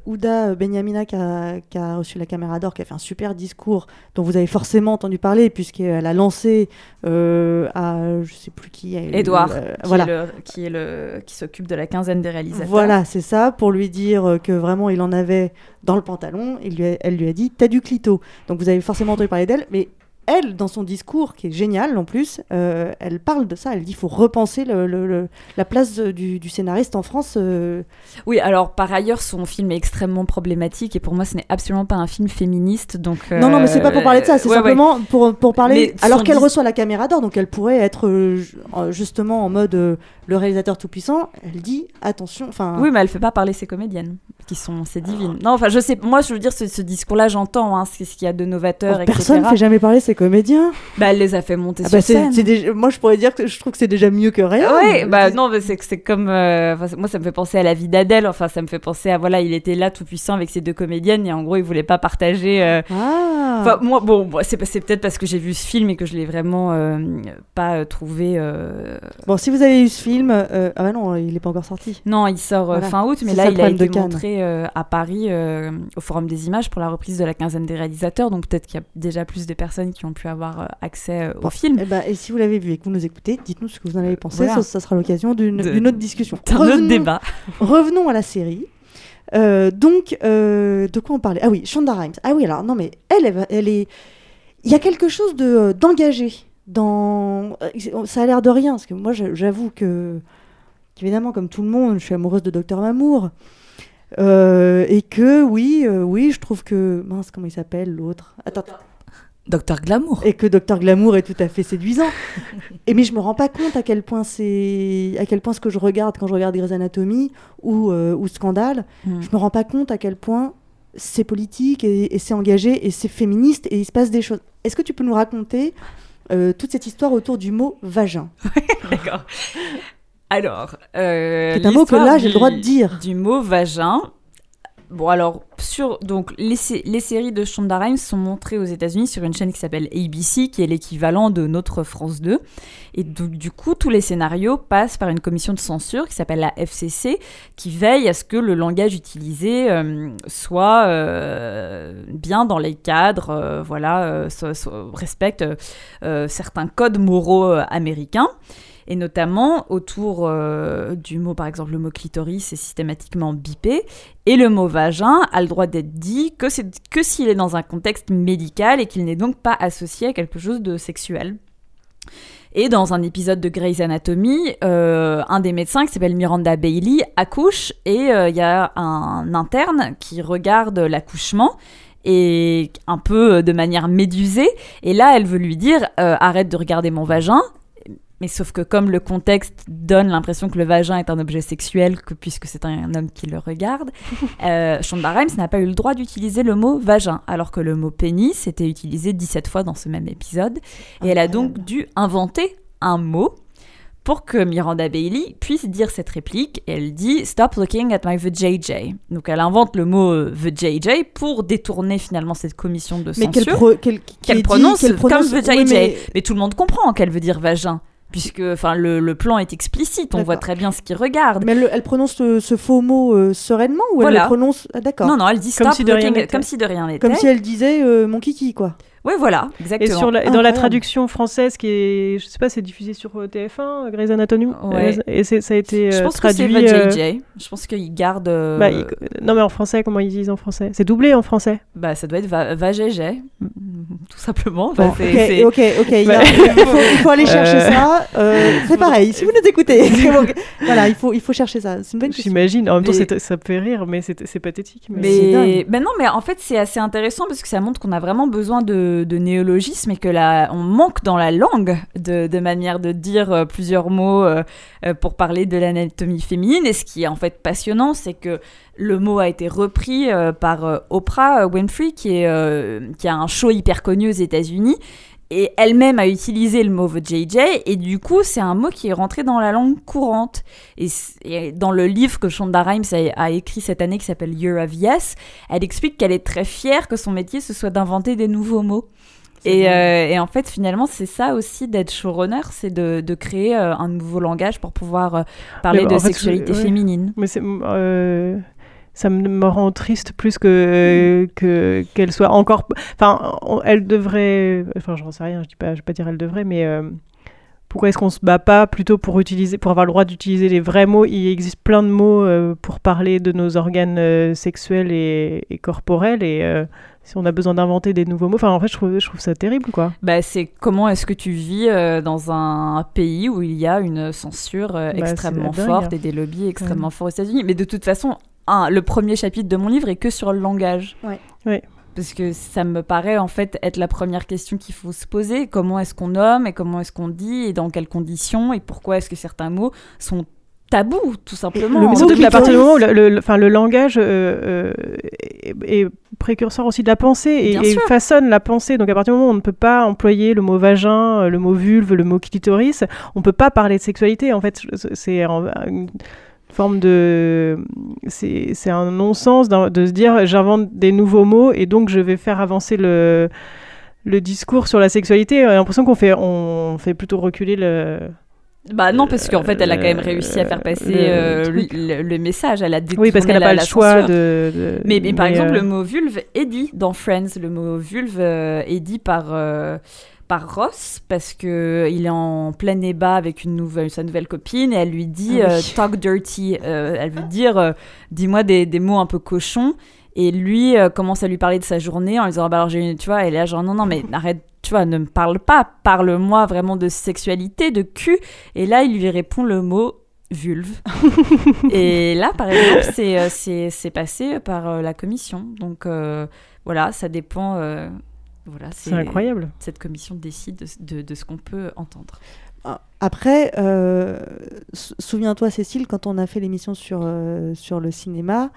Ouda Benyamina qui a, qui a reçu la caméra d'or, qui a fait un super discours dont vous avez forcément entendu parler puisqu'elle a lancé euh, à je sais plus qui. Edouard, euh, qui, voilà. est le- qui est le qui s'occupe de la quinzaine des réalisateurs. Voilà, c'est ça, pour lui dire euh, que vraiment il en avait dans le pantalon. Il lui a- elle lui a dit T'as du clito. Donc vous avez forcément entendu parler d'elle, mais elle, dans son discours, qui est génial en plus, euh, elle parle de ça. Elle dit qu'il faut repenser le- le- le- la place euh, du, du scénariste en France. euh, Oui, alors par ailleurs, son film est extrêmement problématique et pour moi, ce n'est absolument pas un film féministe. Donc Non, non, mais c'est pas pour parler de ça, c'est euh, ouais. simplement pour, pour parler. Mais Alors qu'elle dis- reçoit la caméra d'or, donc elle pourrait être euh, ju- euh, justement en mode euh, le réalisateur tout-puissant, elle dit attention. Enfin, Oui, mais elle fait pas parler ses comédiennes, qui sont ses divines. Non, enfin, je sais, moi, je veux dire, ce, ce discours-là, j'entends, hein, c'est ce qu'il y a de novateur, oh, etc. personne ne fait jamais parler ses comédiens. Bah, elle les a fait monter Ah sur bah, c'est- scène. c'est déjà- Moi, je pourrais dire que je trouve que c'est déjà mieux que rien. Ouais, bah C'est- non, mais c'est que c'est comme. euh, enfin, c'est- moi, ça me fait penser à la vie d'Adèle. Enfin, ça me fait penser à. Voilà, il était là tout puissant avec ses deux comédiennes et en gros, il voulait pas partager. euh, Ah. Enfin, moi, bon, c'est c'est peut-être parce que j'ai vu ce film et que je l'ai vraiment euh, pas trouvé. Bon, si vous avez eu ce film, euh, ah bah non, il n'est pas encore sorti. Non, il sort euh, Voilà. fin août, mais là, il a été montré euh, à Paris au Forum des Images pour la reprise de la quinzaine des réalisateurs. Donc peut-être qu'il y a déjà plus de personnes qui ont pu avoir accès au Bon, film. Et, bah, et si vous l'avez vu et que vous nous écoutez, dites-nous ce que vous en avez pensé. Voilà. Ça, ça sera l'occasion d'une De- autre discussion. C'est un autre débat. Revenons à la série. Euh, donc, euh, de quoi on parlait? Ah oui, Shonda Rhimes. Ah oui, alors non, mais elle, elle, elle est. Il y a quelque chose de d'engagé dans. euh, Ça a l'air de rien, parce que moi, j'avoue que, qu'évidemment, comme tout le monde, je suis amoureuse de Docteur Mamour. Euh, et que oui, euh, oui, je trouve que mince, comment il s'appelle l'autre? Attends, Docteur Glamour. et que Docteur Glamour est tout à fait séduisant. et mais je me rends pas compte à quel point c'est à quel point ce que je regarde quand je regarde Grey's Anatomy ou euh, ou Scandale, Hmm. je me rends pas compte à quel point c'est politique et, et c'est engagé et c'est féministe et il se passe des choses. Est-ce que tu peux nous raconter euh, toute cette histoire autour du mot vagin D'accord. Alors, euh, C'est un mot que là, j'ai le droit de dire. Du mot vagin. Bon, alors, sur, donc, les, sé- les séries de Shonda sont montrées aux États-Unis sur une chaîne qui s'appelle ABC, qui est l'équivalent de notre France 2. Et du coup, tous les scénarios passent par une commission de censure qui s'appelle la FCC, qui veille à ce que le langage utilisé euh, soit euh, bien dans les cadres, euh, voilà, soit- respecte certains codes moraux américains. Et notamment autour euh, du mot, par exemple, le mot clitoris est systématiquement bipé. Et le mot vagin a le droit d'être dit que, c'est- que s'il est dans un contexte médical et qu'il n'est donc pas associé à quelque chose de sexuel. Et dans un épisode de Grey's Anatomy, euh, un des médecins qui s'appelle Miranda Bailey accouche et euh, il y a un interne qui regarde l'accouchement et un peu de manière médusée. Et là, elle veut lui dire arrête de regarder mon vagin. Mais sauf que comme le contexte donne l'impression que le vagin est un objet sexuel, que, puisque c'est un homme qui le regarde, euh, Shonda Rhimes n'a pas eu le droit d'utiliser le mot vagin, alors que le mot pénis était utilisé 17 fois dans ce même épisode. Et elle a donc dû inventer un mot pour que Miranda Bailey puisse dire cette réplique. Elle dit Stop looking at my vajayjay. Donc elle invente le mot euh, vajayjay pour détourner finalement cette commission de Mais censure qu'elle pro- qu'elle- prononce, comme oui, vajayjay. mais- mais... tout le monde comprend qu'elle veut dire vagin, puisque enfin le, le plan est explicite, on voit très bien ce qu'il regarde. Mais elle, elle prononce ce, ce faux mot euh, sereinement ou elle Voilà. le prononce? Ah, D'accord. Non, non, elle dit Comme stop si de rien comme si de rien n'était. Comme si elle disait euh, mon kiki quoi. Oui, voilà, Et exactement. sur la- dans la traduction française qui est, je sais pas, c'est diffusé sur euh, TF1, Grey's Anatomy. Ouais. Euh, Et c'est- ça a été Je euh, pense que c'est traduit. euh, vajayjay. Je pense qu'ils gardent. euh, bah, il- Non mais en français, comment ils disent en français? C'est doublé en français. bah, ça doit être va- vajayjay, tout simplement. Bon, c'est- ok, ok, ok. il y a- Ouais. il, faut, il faut aller chercher Euh. ça. euh, c'est pareil. Si vous nous écoutez, voilà, il faut, il faut chercher ça. C'est une bonne. J'imagine. En même temps, Mais- ça me fait rire, mais c'est c'est pathétique. Mais, mais non, mais en fait, c'est assez intéressant parce que ça montre qu'on a vraiment besoin de, de néologismes et que là, on manque dans la langue de, de manière de dire euh, plusieurs mots euh, euh, pour parler de l'anatomie féminine. Et ce qui est en fait passionnant, c'est que le mot a été repris par Oprah Winfrey, qui, est, qui a un show hyper connu aux États-Unis. Et elle-même a utilisé le mot JJ et du coup c'est un mot qui est rentré dans la langue courante. Et, dans le livre que Shonda Rhimes a, a écrit cette année qui s'appelle Year of Yes elle explique qu'elle est très fière que son métier ce soit d'inventer des nouveaux mots. Et, euh, et, en fait, finalement, c'est ça aussi d'être showrunner, c'est de, de, créer euh, un nouveau langage pour pouvoir euh, parler de sexualité féminine. Mais c'est ça me rend triste plus que que qu'elle soit encore enfin elle devrait enfin j'en sais rien je dis pas je vais pas dire elle devrait mais pourquoi est-ce qu'on se bat pas plutôt pour utiliser pour avoir le droit d'utiliser les vrais mots? Il existe plein de mots pour parler de nos organes sexuels et, et, corporels et si on a besoin d'inventer des nouveaux mots. Enfin, en fait, je trouve, je trouve ça terrible, quoi. Bah, c'est comment est-ce que tu vis euh, dans un pays où il y a une censure euh, bah, extrêmement forte et des lobbies extrêmement forts aux États-Unis? Mais de toute façon, un, le premier chapitre de mon livre est que sur le langage. Ouais. ouais. Parce que ça me paraît en fait être la première question qu'il faut se poser. Comment est-ce qu'on nomme et comment est-ce qu'on dit et dans quelles conditions et pourquoi est-ce que certains mots sont tabou, tout simplement. Le, surtout qu'à partir du moment où le, le, le langage euh, est, précurseur aussi de la pensée et, façonne la pensée. Donc à partir du moment où on ne peut pas employer le mot vagin, euh, le mot vulve, le mot clitoris, on ne peut pas parler de sexualité. En fait, c'est une forme de... C'est un non-sens de se dire j'invente des nouveaux mots et donc je vais faire avancer le, le discours sur la sexualité. J'ai l'impression qu'on fait, on fait plutôt reculer le bah non, parce qu'en fait, elle a quand même réussi à faire passer euh, le, message. Elle a Oui, parce qu'elle n'a pas le choix de, Mais, par exemple, euh, le mot vulve est dit dans Friends. Le mot vulve euh, est dit par, par Ross parce que il est en plein débat avec une nouvelle, sa nouvelle copine et elle lui dit ah talk dirty. elle veut dire dis-moi des, des, mots un peu cochons. Et lui commence à lui parler de sa journée en lui disant bah alors j'ai tu vois elle est là genre non non mais arrête tu vois, ne me parle pas, parle-moi vraiment de sexualité, de cul. Et là, il lui répond le mot vulve. et là, par exemple, c'est, euh, c'est, passé par euh, la commission. Donc euh, voilà, ça dépend. Voilà, c'est, incroyable. Cette commission décide de, de, ce qu'on peut entendre. Ah, après, souviens-toi, Cécile, quand on a fait l'émission sur, sur le cinéma,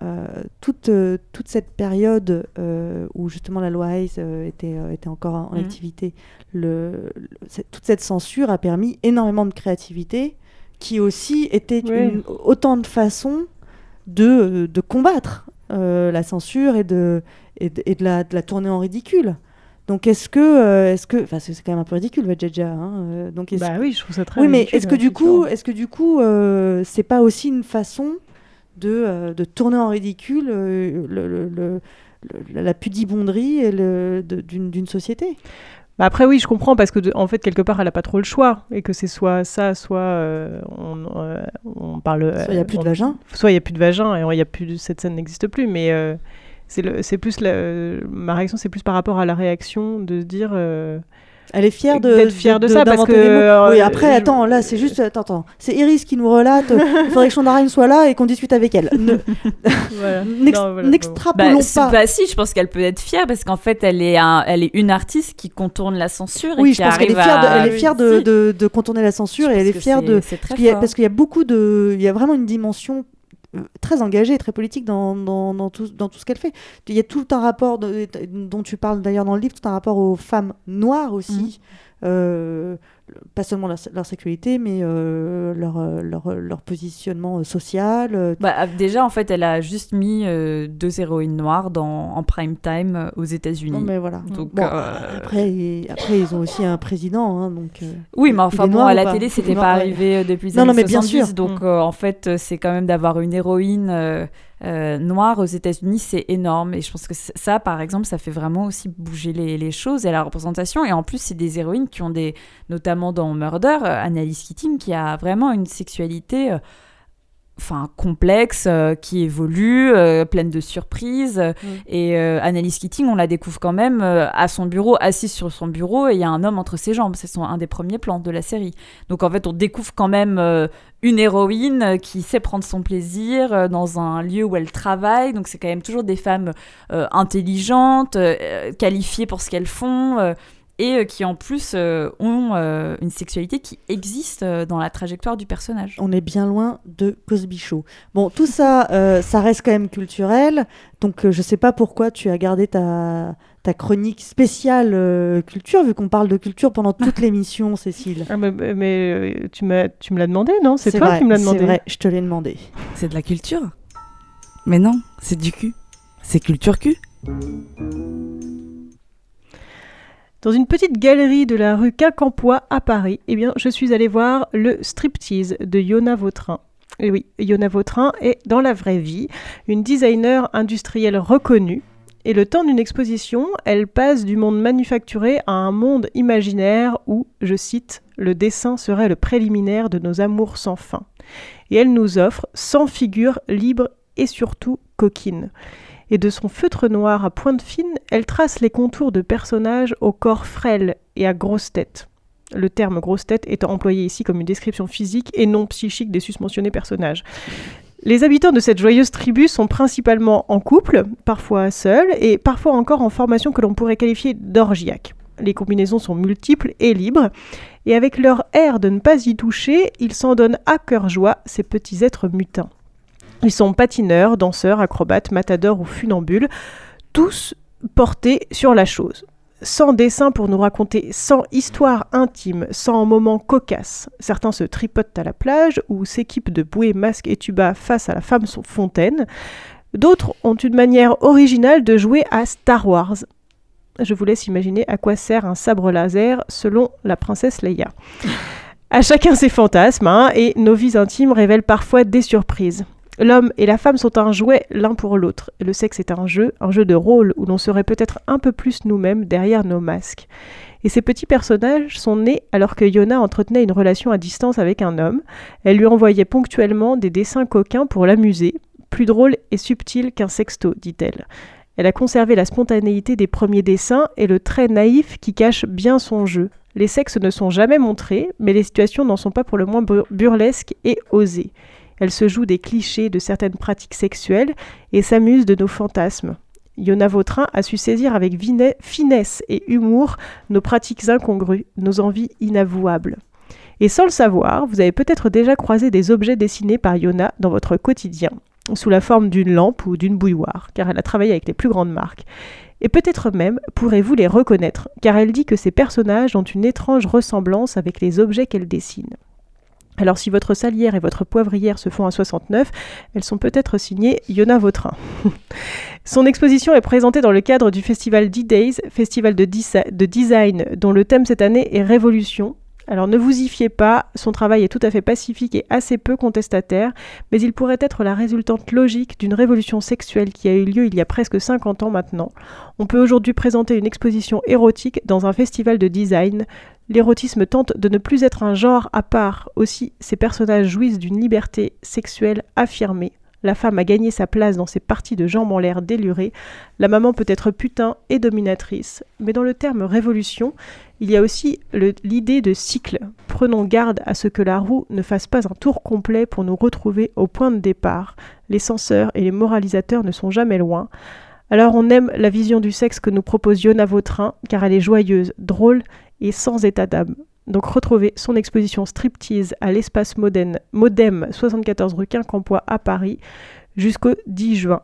euh, toute, euh, toute cette période euh, où justement la loi Hayes était, était encore en, mhm. activité, le, toute cette censure a permis énormément de créativité qui aussi était autant de façons de, de combattre la censure et de, et de, la, de, la, tourner en ridicule. Donc est-ce que, est-ce que, enfin c'est quand même un peu ridicule, Vajeja. Hein, donc bah oui, je trouve ça très. Oui, mais est-ce que, du coup, est-ce que du coup, c'est pas aussi une façon de, euh, de tourner en ridicule euh, le, le, la pudibonderie d'une société? Bah après oui, je comprends parce que en fait quelque part elle a pas trop le choix et que c'est soit ça, soit euh, on, on, parle. Soit il y a plus de vagin. Soit il y a plus de vagin et il y a plus cette scène n'existe plus. Mais c'est plus ma réaction, c'est plus par rapport à la réaction de se dire elle est fière de d'être fière de, ça parce que euh, oui après attends là c'est juste attends, attends. c'est Iris qui nous relate il faudrait que Chandarine soit là et qu'on discute avec elle. N'extrapolons bah, pas. bah si je pense qu'elle peut être fière parce qu'en fait elle est un, elle est une artiste qui contourne la censure oui et je pense qu'elle est fière de, elle est fière de, de, de, contourner la censure et elle est fière de parce qu'il y a beaucoup de il y a vraiment une dimension euh, très engagée et très politique dans, dans, tout, dans tout ce qu'elle fait. Il y a tout un rapport dont tu parles d'ailleurs dans le livre, tout un rapport aux femmes noires aussi, mmh. Euh, pas seulement leur, sexualité, mais euh, leur, euh, leur, leur, positionnement social. Bah, déjà, en fait, elle a juste mis deux héroïnes noires dans, en prime time aux États-Unis. mais voilà. Donc, après, après, ils ont aussi un président. Hein, donc, oui, mais enfin, bon, à la télé, c'était pas arrivé depuis les non, années non, mais bien sûr. Donc, mm. en fait, c'est quand même d'avoir une héroïne euh, noir aux États-Unis, c'est énorme. Et je pense que ça, par exemple, ça fait vraiment aussi bouger les, choses et la représentation. Et en plus, c'est des héroïnes qui ont des, notamment dans Murder, euh, Annalise Keating, qui a vraiment une sexualité. Euh, enfin complexe, euh, qui évolue, euh, pleine de surprises. Mm. Et euh, Annalise Keating, on la découvre quand même à son bureau, assise sur son bureau, et il y a un homme entre ses jambes. C'est un des premiers plans de la série. Donc en fait, on découvre quand même une héroïne qui sait prendre son plaisir dans un lieu où elle travaille. Donc c'est quand même toujours des femmes intelligentes, qualifiées pour ce qu'elles font et euh, qui en plus euh, ont euh, une sexualité qui existe euh, dans la trajectoire du personnage. On est bien loin de Cosby Show. Bon, tout ça, euh, ça reste quand même culturel. Donc, euh, je sais pas pourquoi tu as gardé ta, ta chronique spéciale euh, culture, vu qu'on parle de culture pendant toute l'émission, Cécile. Ah, mais mais, euh, tu, m'as- tu me l'as demandé, non? C'est toi vrai, qui me l'as demandé. C'est vrai, je te l'ai demandé. C'est de la culture? Mais non, c'est du cul. C'est culture cul. Dans une petite galerie de la rue Quincampoix à Paris, eh bien, je suis allée voir le striptease de Yona Vautrin. Et oui, Yona Vautrin est, dans la vraie vie, une designer industrielle reconnue. Et le temps d'une exposition, elle passe du monde manufacturé à un monde imaginaire où, je cite, le dessin serait le préliminaire de nos amours sans fin. Et elle nous offre 100 figures libres et surtout coquines et de son feutre noir à pointe fine, elle trace les contours de personnages au corps frêle et à grosse tête. Le terme grosse tête étant employé ici comme une description physique et non psychique des susmentionnés personnages. Les habitants de cette joyeuse tribu sont principalement en couple, parfois seuls, et parfois encore en formation que l'on pourrait qualifier d'orgiaque. Les combinaisons sont multiples et libres, et avec leur air de ne pas y toucher, ils s'en donnent à cœur joie ces petits êtres mutins. Ils sont patineurs, danseurs, acrobates, matadors ou funambules, tous portés sur la chose. Sans dessin pour nous raconter, sans histoire intime, sans moments cocasses. Certains se tripotent à la plage ou s'équipent de bouées, masques et tuba face à la femme fontaine. D'autres ont une manière originale de jouer à Star Wars. Je vous laisse imaginer à quoi sert un sabre laser selon la princesse Leia. À chacun ses fantasmes, hein, et nos vies intimes révèlent parfois des surprises. L'homme et la femme sont un jouet l'un pour l'autre. Le sexe est un jeu, un jeu de rôle où l'on serait peut-être un peu plus nous-mêmes derrière nos masques. Et ces petits personnages sont nés alors que Yona entretenait une relation à distance avec un homme. Elle lui envoyait ponctuellement des dessins coquins pour l'amuser, plus drôle et subtil qu'un sexto, dit-elle. Elle a conservé la spontanéité des premiers dessins et le trait naïf qui cache bien son jeu. Les sexes ne sont jamais montrés, mais les situations n'en sont pas pour le moins bur- burlesques et osées. Elle se joue des clichés de certaines pratiques sexuelles et s'amuse de nos fantasmes. Yona Vautrin a su saisir avec finesse et humour nos pratiques incongrues, nos envies inavouables. Et sans le savoir, vous avez peut-être déjà croisé des objets dessinés par Yona dans votre quotidien, sous la forme d'une lampe ou d'une bouilloire, car elle a travaillé avec les plus grandes marques. Et peut-être même pourrez-vous les reconnaître, car elle dit que ces personnages ont une étrange ressemblance avec les objets qu'elle dessine. Alors si votre salière et votre poivrière se font à 69, elles sont peut-être signées Yona Vautrin. Son exposition est présentée dans le cadre du festival D-Days, festival de, design dont le thème cette année est Révolution. Alors ne vous y fiez pas, son travail est tout à fait pacifique et assez peu contestataire, mais il pourrait être la résultante logique d'une révolution sexuelle qui a eu lieu il y a presque 50 ans maintenant. On peut aujourd'hui présenter une exposition érotique dans un festival de design. L'érotisme tente de ne plus être un genre à part. Aussi, ces personnages jouissent d'une liberté sexuelle affirmée. La femme a gagné sa place dans ses parties de jambes en l'air délurées. La maman peut être putain et dominatrice. Mais dans le terme révolution, il y a aussi l'idée de cycle. Prenons garde à ce que la roue ne fasse pas un tour complet pour nous retrouver au point de départ. Les censeurs et les moralisateurs ne sont jamais loin. Alors on aime la vision du sexe que nous propose Yona Vautrin, car elle est joyeuse, drôle et sans état d'âme. Donc retrouvez son exposition striptease à l'espace modem, Modem 74 rue Quincampoix à Paris jusqu'au 10 juin.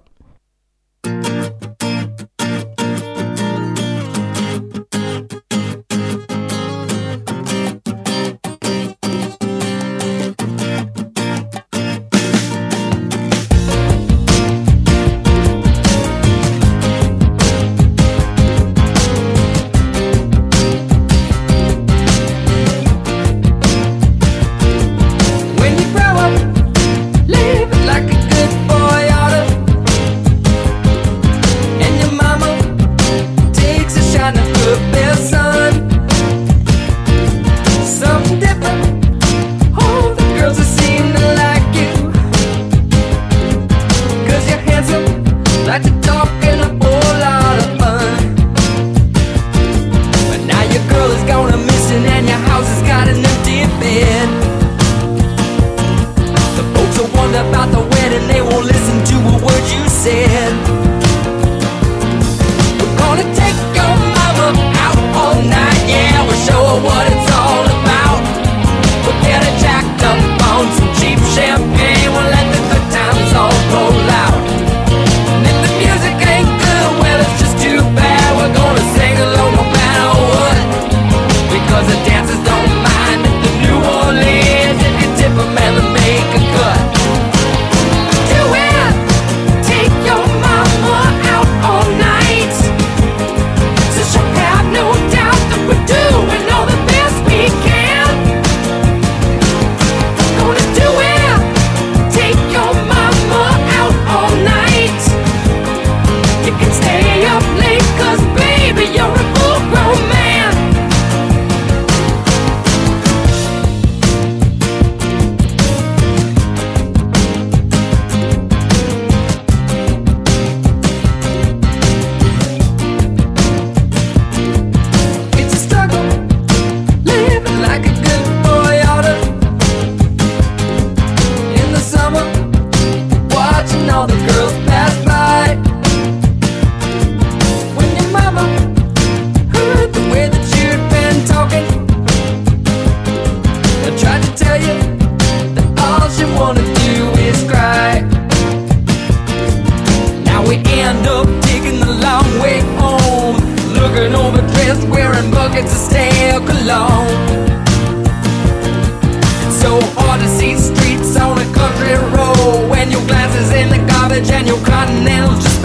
Daniel Cotton, nails just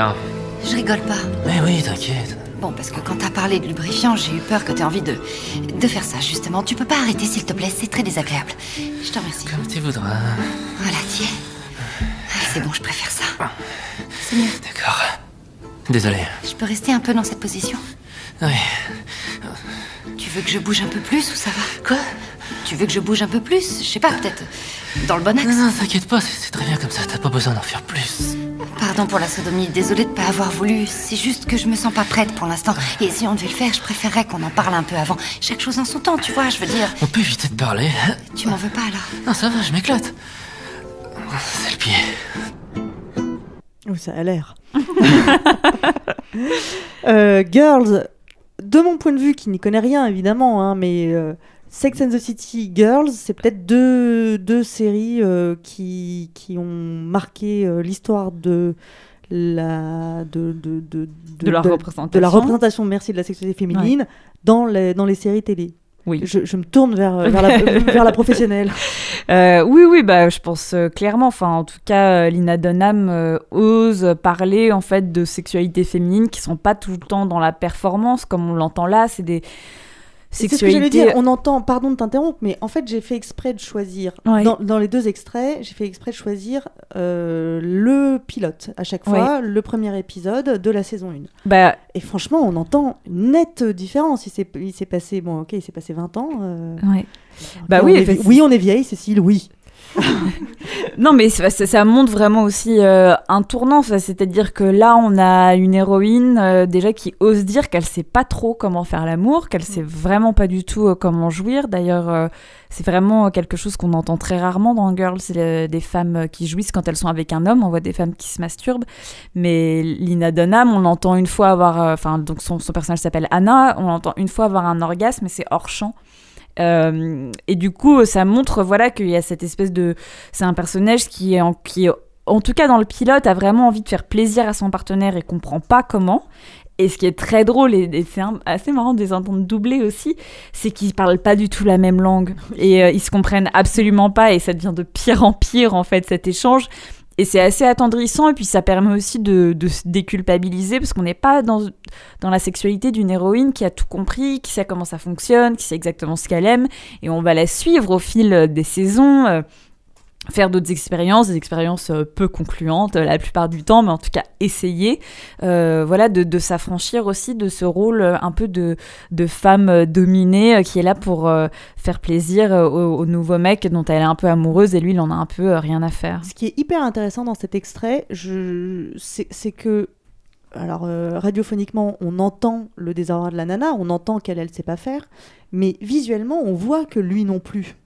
Non. Je rigole pas. Mais oui, t'inquiète. Bon, parce que quand t'as parlé de lubrifiant, j'ai eu peur que t'aies envie de... de faire ça, justement. Tu peux pas arrêter, s'il te plaît, c'est très désagréable. Je te remercie. Comme tu voudras. Voilà, tiens. C'est bon, je préfère ça. C'est mieux. D'accord. Désolé. Je peux rester un peu dans cette position? Oui. Tu veux que je bouge un peu plus ou ça va? Quoi? Tu veux que je bouge un peu plus? Je sais pas, peut-être dans le bon axe Non, non, t'inquiète pas, c'est c'est très bien comme ça, t'as pas besoin d'en faire plus. Pardon pour la sodomie, désolée de pas avoir voulu. C'est juste que je me sens pas prête pour l'instant. Et si on devait le faire, je préférerais qu'on en parle un peu avant. Chaque chose en son temps, tu vois, je veux dire. On peut éviter de parler. Tu m'en veux pas alors Non, ça va, je m'éclate. C'est le pied. Oui, ça a l'air. Euh, Girls, de mon point de vue, qui n'y connaît rien évidemment, hein, mais euh, Sex and the City Girls, c'est peut-être deux, deux séries euh, qui, qui ont marqué euh, l'histoire de la de, de, de, De la représentation. de la représentation merci de la sexualité féminine dans les dans les séries télé Oui. je, je me tourne vers, vers, la, vers la professionnelle Euh, oui, oui, bah, je pense euh, clairement. Enfin, en tout cas, euh, Lina Dunham ose parler en fait de sexualité féminine qui sont pas tout le temps dans la performance comme on l'entend là. C'est des C'est ce que j'allais dire. sexualités. On entend, pardon de t'interrompre, mais en fait, j'ai fait exprès de choisir, Ouais. dans, dans les deux extraits, j'ai fait exprès de choisir euh, le pilote à chaque fois, le premier épisode de la saison 1. Bah, Et franchement, on entend une nette différence. Il s'est il s'est passé, bon, ok, il s'est passé 20 ans. euh, ouais. Bah oui, on est, oui, on est vieille, Cécile, oui. Non, mais ça, montre vraiment aussi euh, un tournant. C'est-à-dire que là, on a une héroïne euh, déjà qui ose dire qu'elle sait pas trop comment faire l'amour, qu'elle sait vraiment pas du tout euh, comment jouir. D'ailleurs, c'est vraiment quelque chose qu'on entend très rarement dans Girls. C'est des femmes qui jouissent quand elles sont avec un homme. On voit des femmes qui se masturbent. Mais Lina Dunham, on l'entend une fois avoir. Enfin, donc son, son personnage s'appelle Anna. On l'entend une fois avoir un orgasme, mais c'est hors champ. Euh, et du coup, ça montre voilà qu'il y a cette espèce de, c'est un personnage qui est en, qui en tout cas dans le pilote a vraiment envie de faire plaisir à son partenaire et comprend pas comment. Et ce qui est très drôle et, c'est assez marrant de les entendre doubler aussi, c'est qu'ils parlent pas du tout la même langue et euh, ils se comprennent absolument pas et ça devient de pire en pire en fait cet échange. Et c'est assez attendrissant, et puis ça permet aussi de, se déculpabiliser, parce qu'on n'est pas dans, la sexualité d'une héroïne qui a tout compris, qui sait comment ça fonctionne, qui sait exactement ce qu'elle aime, et on va la suivre au fil euh, des saisons. Faire d'autres expériences, des expériences euh, peu concluantes euh, la plupart du temps, mais en tout cas essayer, euh, voilà, de, s'affranchir aussi de ce rôle un peu de, de femme dominée qui est là pour faire plaisir au, au nouveau mec dont elle est un peu amoureuse et lui il en a un peu rien à faire. Ce qui est hyper intéressant dans cet extrait, c'est que, alors radiophoniquement, on entend le désarroi de la nana, on entend qu'elle, elle sait pas faire, mais visuellement, on voit que lui non plus.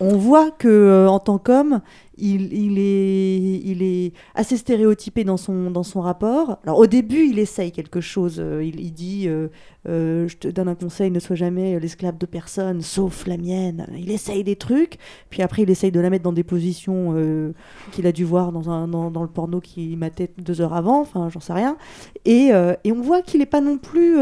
On voit que euh, en tant qu'homme, il, est, assez stéréotypé dans son, dans son rapport. Alors au début, il essaye quelque chose. euh, il, dit euh, Je te donne un conseil, ne sois jamais l'esclave de personne, sauf la mienne. Il essaye des trucs. Puis après, il essaye de la mettre dans des positions qu'il a dû voir dans, un, dans, dans le porno qui matait deux heures avant. Enfin, j'en sais rien. Et, et on voit qu'il n'est pas non plus.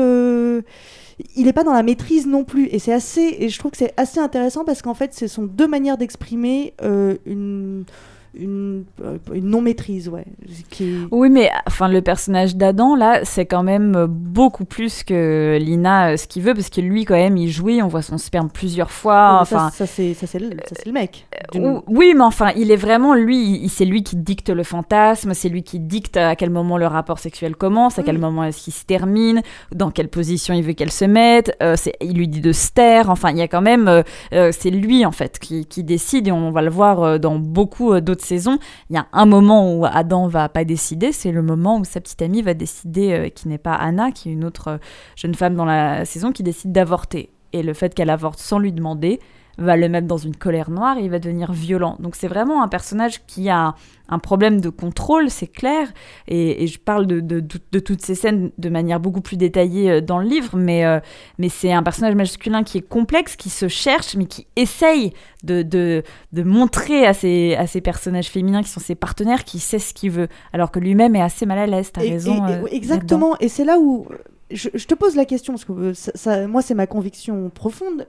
Il n'est pas dans la maîtrise non plus. Et c'est assez. Et je trouve que c'est assez intéressant parce qu'en fait, ce sont deux manières d'exprimer euh, une. Une, euh, une non-maîtrise, ouais. Qui Oui, mais enfin, le personnage d'Adam, là, c'est quand même euh, beaucoup plus que Lina euh, ce qu'il veut, parce que lui, quand même, il jouit, on voit son sperme plusieurs fois. Ouais, enfin, ça, c'est ça, c'est le, ça, c'est le mec. Ou- Oui, mais enfin, il est vraiment lui, c'est lui qui dicte le fantasme, c'est lui qui dicte à quel moment le rapport sexuel commence, à quel moment est-ce qu'il se termine, dans quelle position il veut qu'elle se mette, euh, c'est- il lui dit de se taire, enfin, il y a quand même, euh, euh, c'est lui en fait qui, qui décide et on va le voir euh, dans beaucoup euh, saisons. Il y a un moment où Adam va pas décider, c'est le moment où sa petite amie va décider, euh, qui n'est pas Anna, qui est une autre euh, jeune femme dans la saison, qui décide d'avorter. Et le fait qu'elle avorte sans lui demander, va le mettre dans une colère noire et il va devenir violent. Donc c'est vraiment un personnage qui a un problème de contrôle, c'est clair. Et, et je parle de, de- de- de toutes ces scènes de manière beaucoup plus détaillée euh, dans le livre, mais, euh, mais c'est un personnage masculin qui est complexe, qui se cherche, mais qui essaye de, de, de montrer à ses, à ses personnages féminins qui sont ses partenaires qu'il sait ce qu'il veut, alors que lui-même est assez mal à l'aise. T'as raison. et- et- euh, exactement. Et c'est là où je, je te pose la question, parce que ça- ça- moi, c'est ma conviction profonde.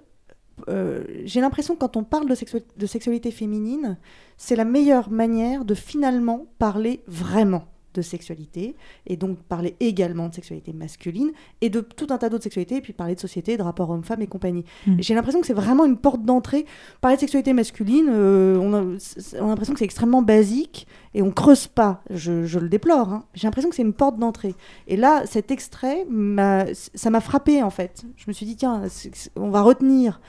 Euh, J'ai l'impression que quand on parle de, sexuali- de sexualité féminine, c'est la meilleure manière de finalement parler vraiment de sexualité, et donc parler également de sexualité masculine, et de tout un tas d'autres sexualités, et puis parler de société, de rapport homme-femme et compagnie. Mm. Et J'ai l'impression que c'est vraiment une porte d'entrée. Parler de sexualité masculine, euh, on a, l'impression que c'est extrêmement basique, et on creuse pas. Je, je le déplore. hein. J'ai l'impression que c'est une porte d'entrée. Et là, cet extrait, ça m'a frappé en fait. Je me suis dit, tiens, on va retenir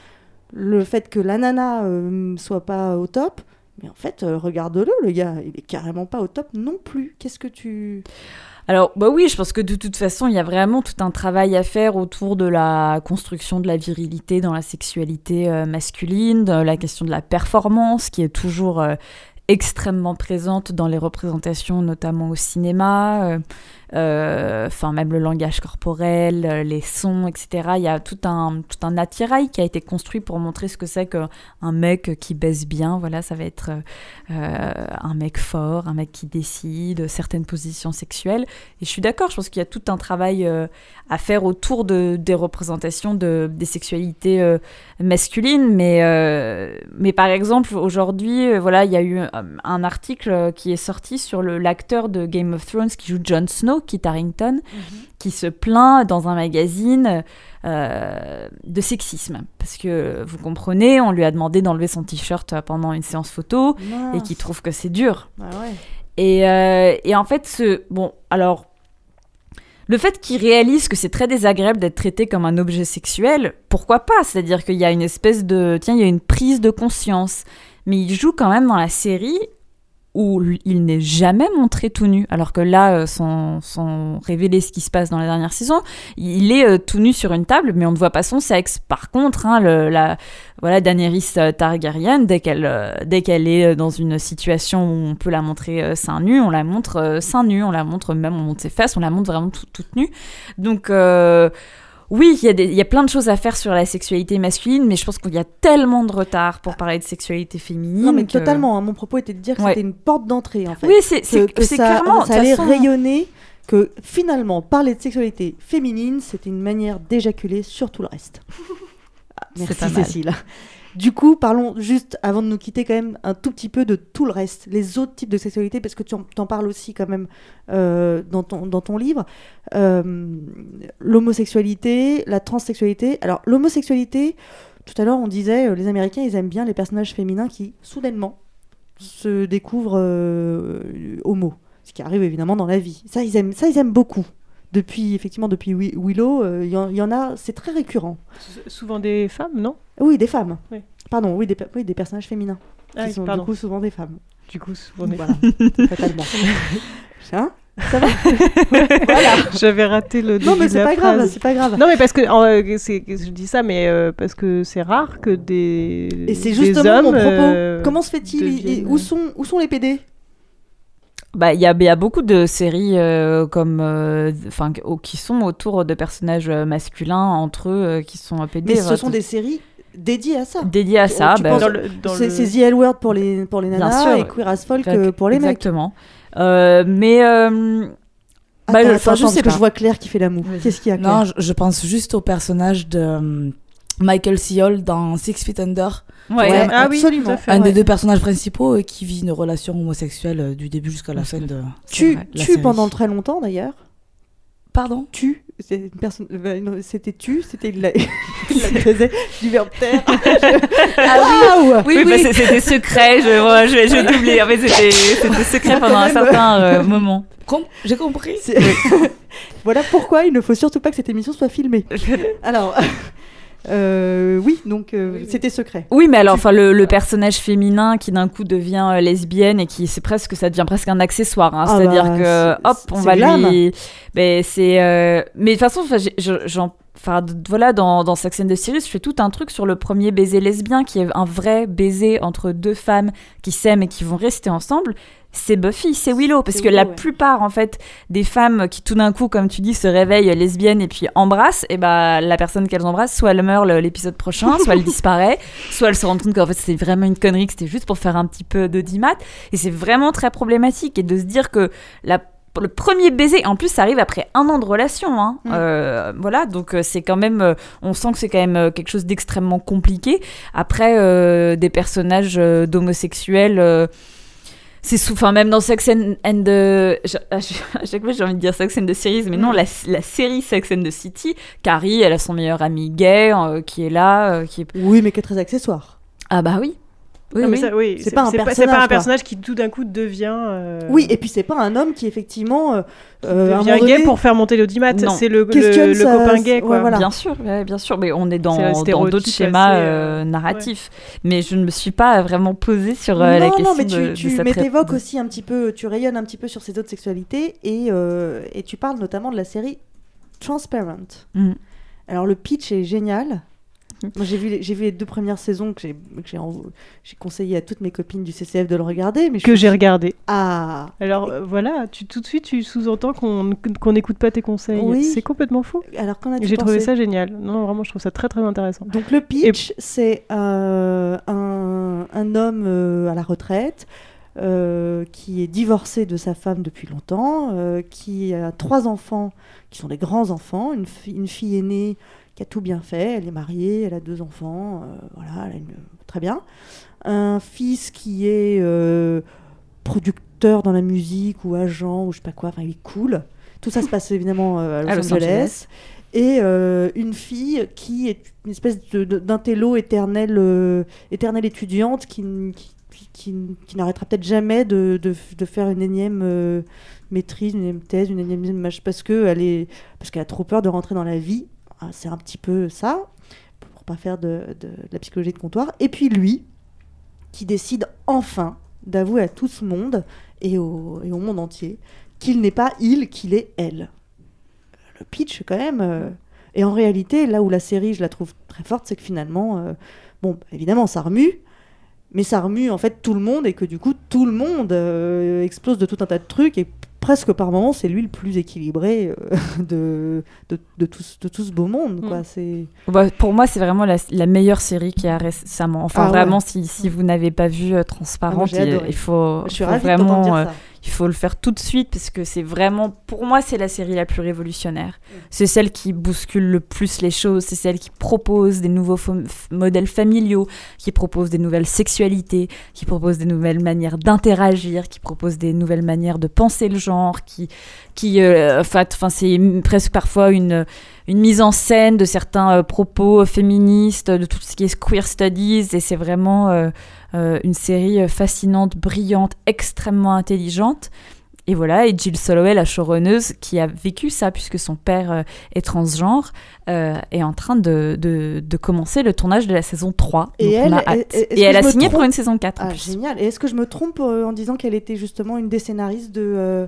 le fait que la nana euh, soit pas au top. Mais en fait, euh, regarde-le, le gars, il est carrément pas au top non plus. Qu'est-ce que tu. Alors, bah oui, je pense que de toute façon, il y a vraiment tout un travail à faire autour de la construction de la virilité dans la sexualité euh, masculine, de la question de la performance qui est toujours euh, extrêmement présente dans les représentations, notamment au cinéma. euh, euh, Enfin, même le langage corporel, euh, les sons, etc. Il y a tout un, tout un attirail qui a été construit pour montrer ce que c'est qu'un mec qui baisse bien. Voilà, ça va être un mec fort, un mec qui décide, certaines positions sexuelles. Et je suis d'accord, je pense qu'il y a tout un travail à faire autour de, des représentations de, des sexualités masculines. Mais, mais par exemple, aujourd'hui, voilà, il y a eu un article euh, qui est sorti sur l'acteur de Game of Thrones qui joue Jon Snow, Kit Harington, qui se plaint dans un magazine euh, de sexisme. Parce que, vous comprenez, on lui a demandé d'enlever son t-shirt pendant une séance photo et qui trouve que c'est dur. Ah ouais. Et, euh, et en fait, ce, bon, alors, le fait qu'il réalise que c'est très désagréable d'être traité comme un objet sexuel, pourquoi pas? C'est-à-dire qu'il y a une espèce de, tiens, il y a une prise de conscience. Mais il joue quand même dans la série où il n'est jamais montré tout nu, alors que là, euh, sans, sans révéler ce qui se passe dans la dernière saison, il est euh, tout nu sur une table, mais on ne voit pas son sexe. Par contre, hein, la, voilà, Daenerys euh, Targaryen, dès qu'elle dès qu'elle est dans une situation où on peut la montrer seins nus, on la montre seins nus, on la montre même, on montre ses fesses, on la montre vraiment tout- toute nue. Donc oui, il y, a y plein de choses à faire sur la sexualité masculine, mais je pense qu'il y a tellement de retard pour parler de sexualité féminine. Non, mais que- totalement. hein. Mon propos était de dire que Ouais. c'était une porte d'entrée, en fait. Oui, c'est- clairement, Ça allait façon- rayonner que finalement, parler de sexualité féminine, c'était une manière d'éjaculer sur tout le reste. Ah, merci. Cécile. Du coup, parlons juste, avant de nous quitter, quand même un tout petit peu de tout le reste, les autres types de sexualité, parce que tu en, parles aussi quand même euh, dans, ton, dans ton livre. Euh, l'homosexualité, la transsexualité. Alors, l'homosexualité, tout à l'heure, on disait, euh, les Américains, ils aiment bien les personnages féminins qui, soudainement, se découvrent homo. Ce qui arrive évidemment dans la vie. Ça, ils aiment, ça, ils aiment beaucoup. Depuis, effectivement, depuis Wi- Willow, euh, il y, en- il y en a, c'est très récurrent. Souvent des femmes, non? Oui, des femmes. Oui. Pardon, oui des, oui, des personnages féminins. Ah qui oui, sont pardon. du coup souvent des femmes. Du coup, souvent des Voilà, fatalement. Hein? Ça va? J'avais raté le Non, mais c'est pas grave, c'est pas grave. Non, mais parce que euh, je dis ça, mais euh, parce que c'est rare que des Et c'est des justement hommes, mon propos. Comment se fait-il? Deviennent- où, sont, où sont les PD Bah, il y a, il y a beaucoup de séries euh, comme, euh, enfin, qui sont autour de personnages euh, masculins entre eux euh, qui sont PD. Mais ce sont tout- des séries dédiées à ça. dédiées à ça. bah, c'est le- The L Word pour les, pour les nanas sûr. et Queer as Folk Exact- pour les mecs. Exactement. Euh, mais euh, Attends, bah, attends, je attends, sais parce que je vois Claire qui fait la moue. Qu'est-ce qu'il y a Claire? Non, je, je pense juste au personnage de euh, Michael C. Hall dans Six Feet Under. Ouais, Ouais, Ah oui, absolument. fait. Un ouais. des deux personnages principaux euh, qui vit une relation homosexuelle euh, du début jusqu'à la fin de Tu, vrai, la tu série. pendant très longtemps d'ailleurs. Pardon? Tu, c'est une personne, euh, c'était tu, c'était il la, il la faisait du verbe terre. ah oui, Oui, bah, c'était secret, je, je, je vais doubler. En fait, c'était c'était secret pendant un certain euh, moment. Com- J'ai compris. Voilà pourquoi il ne faut surtout pas que cette émission soit filmée. Alors, euh, oui, donc euh, c'était secret. Oui, mais alors, enfin, le, le personnage féminin qui d'un coup devient euh, lesbienne et qui c'est presque, ça devient presque un accessoire. hein. Ah C'est-à-dire bah, que, hop, on va glam. lui. Ben, c'est. euh, Mais de toute façon, j'en. Enfin, voilà, dans, dans Sex and the je fais tout un truc sur le premier baiser lesbien, qui est un vrai baiser entre deux femmes qui s'aiment et qui vont rester ensemble. C'est Buffy, c'est Willow, parce C'est que la ouais. plupart, en fait, des femmes qui tout d'un coup, comme tu dis, se réveillent lesbiennes et puis embrassent, et bah, la personne qu'elles embrassent, soit elle meurt l'épisode prochain, soit elle disparaît, soit elle se rend compte qu'en fait c'était vraiment une connerie, que c'était juste pour faire un petit peu d'audimat. Et c'est vraiment très problématique. Et de se dire que la le premier baiser, en plus, ça arrive après un an de relation. Hein. Mm. Euh, voilà, donc euh, c'est quand même, euh, on sent que c'est quand même quelque chose d'extrêmement compliqué. Après, euh, des personnages d'homosexuels, euh, c'est sous, enfin même dans Sex and, and the, je- à chaque à chaque fois j'ai envie de dire Sex and the Series, mais non, Mm. la, la série Sex and the City, Carrie, elle a son meilleur ami gay euh, qui est là, euh, qui est... Oui, mais qui est très accessoire. Ah bah oui. Oui, oui. oui, C'est pas un personnage, pas un quoi. personnage qui tout d'un coup devient. euh, Oui, et puis c'est pas un homme qui effectivement euh, euh, un devient gay donné, pour faire monter l'audimat. Non. C'est le, le, le copain gay, quoi. ouais, voilà. Bien sûr, ouais, bien sûr, mais on est dans d'autres schémas assez, euh, narratifs. Mais je ne me suis pas vraiment posée sur euh, non, la question non, mais tu, de mais de- aussi un petit peu, tu rayonnes un petit peu sur ces autres sexualités et, euh, et tu parles notamment de la série Transparent. Mm. Alors le pitch est génial. J'ai vu, les- j'ai vu les deux premières saisons que j'ai, que j'ai, j'ai conseillé à toutes mes copines du CCF de le regarder. Mais Que suis- j'ai regardé. Ah Alors euh, voilà, tu, tout de suite, tu sous-entends qu'on qu'on n'écoute pas tes conseils. Oui. C'est complètement fou. Alors qu'en as-tu J'ai trouvé ça génial. Non, vraiment, je trouve ça très très intéressant. Donc le pitch, c'est euh, un, un homme euh, à la retraite euh, qui est divorcé de sa femme depuis longtemps, euh, qui a trois enfants qui sont des grands enfants, une, fi- une fille aînée qui a tout bien fait, elle est mariée, elle a deux enfants, euh, voilà, elle a une- très bien. Un fils qui est euh, producteur dans la musique ou agent ou je sais pas quoi, enfin il est cool. Tout ça se passe évidemment euh, à Los, À Los Angeles. Angeles. Et une fille qui est une espèce d'intello éternelle, éternelle étudiante qui, qui, qui- qui n'arrêtera peut-être jamais de, de, de faire une énième euh, maîtrise, une énième thèse, une énième parce que elle est parce qu'elle a trop peur de rentrer dans la vie. Ah, C'est un petit peu ça, pour pas faire de, la psychologie de comptoir. Et puis lui, qui décide enfin d'avouer à tout ce monde et au, et au monde entier qu'il n'est pas il, qu'il est elle. Le pitch, quand même. euh, Et en réalité, là où la série, je la trouve très forte, c'est que finalement, euh, bon, évidemment, ça remue, mais ça remue en fait tout le monde et que du coup, tout le monde euh, explose de tout un tas de trucs et presque par moments, c'est lui le plus équilibré euh, de, de, de, tout, ce- de tout ce beau monde. Quoi. Mm. C'est... Bah, pour moi, c'est vraiment la, la meilleure série qui a récemment. Enfin, Ah ouais. vraiment, si, si vous n'avez pas vu euh, Ah, Transparente, il, faut, Je suis faut ravie de t'entendre vraiment, dire euh, ça. Il faut le faire tout de suite parce que c'est vraiment, pour moi, c'est la série la plus révolutionnaire. C'est celle qui bouscule le plus les choses, c'est celle qui propose des nouveaux modèles familiaux, qui propose des nouvelles sexualités, qui propose des nouvelles manières d'interagir, qui propose des nouvelles manières de penser le genre, qui, qui, euh, enfin, c'est presque parfois une une mise en scène de certains euh, propos féministes, de tout ce qui est queer studies, et c'est vraiment euh, euh, une série euh, fascinante, brillante, extrêmement intelligente. Et voilà, et Jill Soloway, la showrunneuse, qui a vécu ça, puisque son père euh, est transgenre, euh, est en train de, de, de commencer le tournage de la saison 3. Et Donc on elle, a hâte. Et elle a signé pour une saison 4. en Ah, génial. Et est-ce que je me trompe euh, en disant qu'elle était justement une des scénaristes de. euh,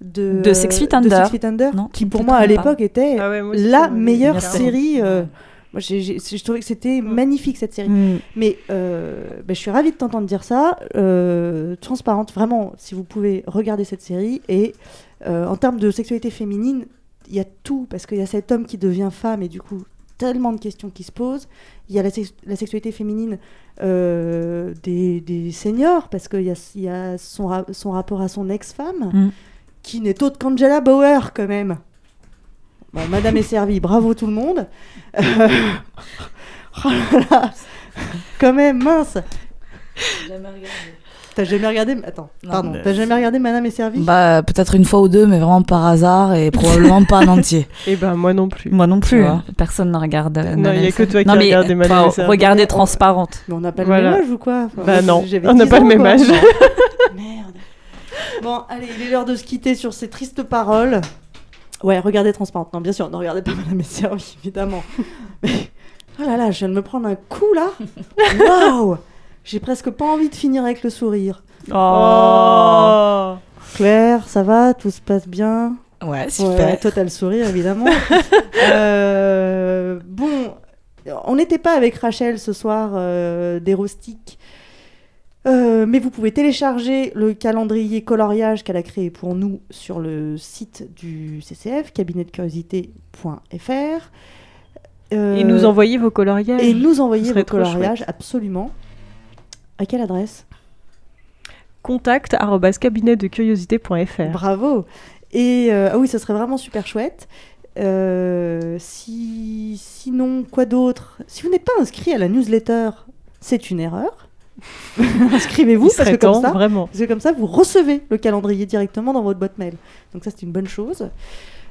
de, De Six Feet Under. Six Feet Under, Non, qui pour moi à l'époque était Ah ouais, moi aussi, la meilleure série. euh, moi, j'ai- j'ai- je trouvais que c'était magnifique cette série. Mm. Mais euh, ben, je suis ravie de t'entendre dire ça. Euh, transparente, vraiment, si vous pouvez regarder cette série. Et euh, en termes de sexualité féminine, il y a tout, parce qu'il y a cet homme qui devient femme, et du coup, tellement de questions qui se posent. Il y a la, sex- la sexualité féminine euh, des, des seniors, parce qu'il y a, il y a son, ra- son rapport à son ex-femme, Mm. Qui n'est autre qu'Angela Bauer, quand même. Bon, Madame est servie, bravo tout le monde. Euh, oh là là, quand même, mince. T'as jamais regardé Attends, Non, pardon. T'as jamais regardé Madame est servie? Bah, peut-être une fois ou deux, mais vraiment par hasard et probablement pas en entier. Et ben moi non plus. Moi non plus, hein. personne ne regarde. euh, Non, il y a Madame que toi qui non, regardes Madame et Servie. Regardez Transparente. Mais on n'a pas Voilà. le même âge ou quoi? Enfin, Bah non, on n'a 10 pas le ans, même quoi. âge. Merde. Bon, allez, il est l'heure de se quitter sur ces tristes paroles. Ouais, regardez Transparente. Non, bien sûr, ne regardez pas Madame est servie, évidemment. Mais, oh là là, je viens de me prendre un coup là. Waouh J'ai presque pas envie de finir avec le sourire. Oh. Claire, ça va? Tout se passe bien? Ouais, Ouais, super. toi, t'as le sourire, évidemment. Euh, bon, on n'était pas avec Rachel ce soir euh, des roustiques. Euh, mais vous pouvez télécharger le calendrier coloriage qu'elle a créé pour nous sur le site du CCF, cabinetdecuriosité.fr. Euh, Et nous envoyer vos coloriages. et nous envoyer vos coloriages, absolument. À quelle adresse? Contact cabinetdecuriosité.fr. Bravo. Et euh, ah oui, ça serait vraiment super chouette. Euh, si, sinon, quoi d'autre? Si vous n'êtes pas inscrit à la newsletter, c'est une erreur. Inscrivez-vous parce que comme temps, ça, vraiment. parce que comme ça, vous recevez le calendrier directement dans votre boîte mail. Donc ça, c'est une bonne chose.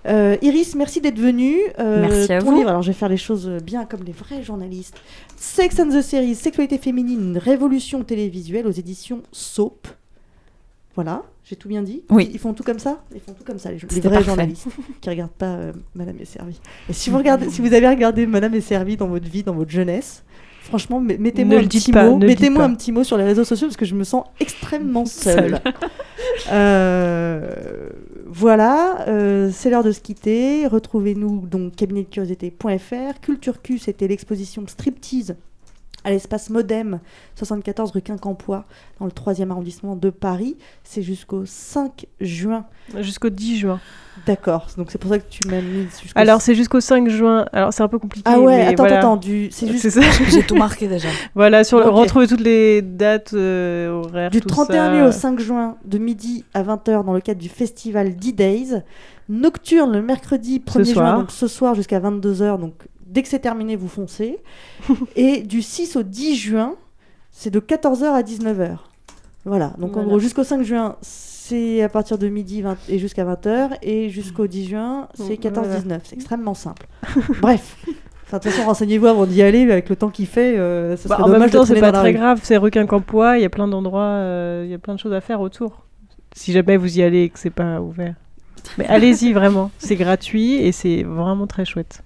Euh, Iris, merci d'être venue. Euh, Merci à ton vous. livre, alors je vais faire les choses bien comme les vrais journalistes. Sex and the Series, Sexualité féminine, révolution télévisuelle aux éditions Soap. Voilà, j'ai tout bien dit. Oui. Ils, font tout comme ça Ils font tout comme ça, les, vrais parfait. journalistes qui regardent pas euh, Madame est servie. Et si vous, regardez, si vous avez regardé Madame est servie dans votre vie, dans votre jeunesse, franchement, mettez-moi un petit pas, mot, pas. un petit mot sur les réseaux sociaux parce que je me sens extrêmement seule. Euh, voilà, euh, c'est l'heure de se quitter. Retrouvez-nous donc cabinetdecuriosité.fr. Culture Q, c'était l'exposition Striptease à l'espace Modem, 74 rue Quincampoix, dans le 3e arrondissement de Paris. C'est jusqu'au 5 juin. Jusqu'au 10 juin. D'accord, donc c'est pour ça que tu m'as mis jusqu'au Alors c'est jusqu'au 5 juin. Alors c'est un peu compliqué. Ah ouais, mais attends, voilà. attends, du... c'est juste C'est ça. J'ai tout marqué déjà. Voilà, sur le... Ok. retrouver toutes les dates, euh, horaires, Du tout 31 ça. mai au 5 juin, de midi à 20h, dans le cadre du festival D-Days. Nocturne le mercredi 1er juin, soir. donc ce soir jusqu'à 22h. Donc dès que c'est terminé, vous foncez. Et du 6 au 10 juin, c'est de 14h à 19h. Voilà, donc en gros, jusqu'au 5 juin, c'est à partir de midi 20 et jusqu'à 20h. Et jusqu'au 10 juin, c'est Donc, voilà. 14-19. C'est extrêmement simple. Bref. Enfin, de toute façon, renseignez-vous avant d'y aller, avec le temps qu'il fait, euh, ça Bah, en même temps, c'est pas très grave. C'est requin campois. Il y a plein d'endroits, euh, il y a plein de choses à faire autour. Si jamais vous y allez et que c'est pas ouvert. Mais allez-y vraiment. C'est gratuit et c'est vraiment très chouette.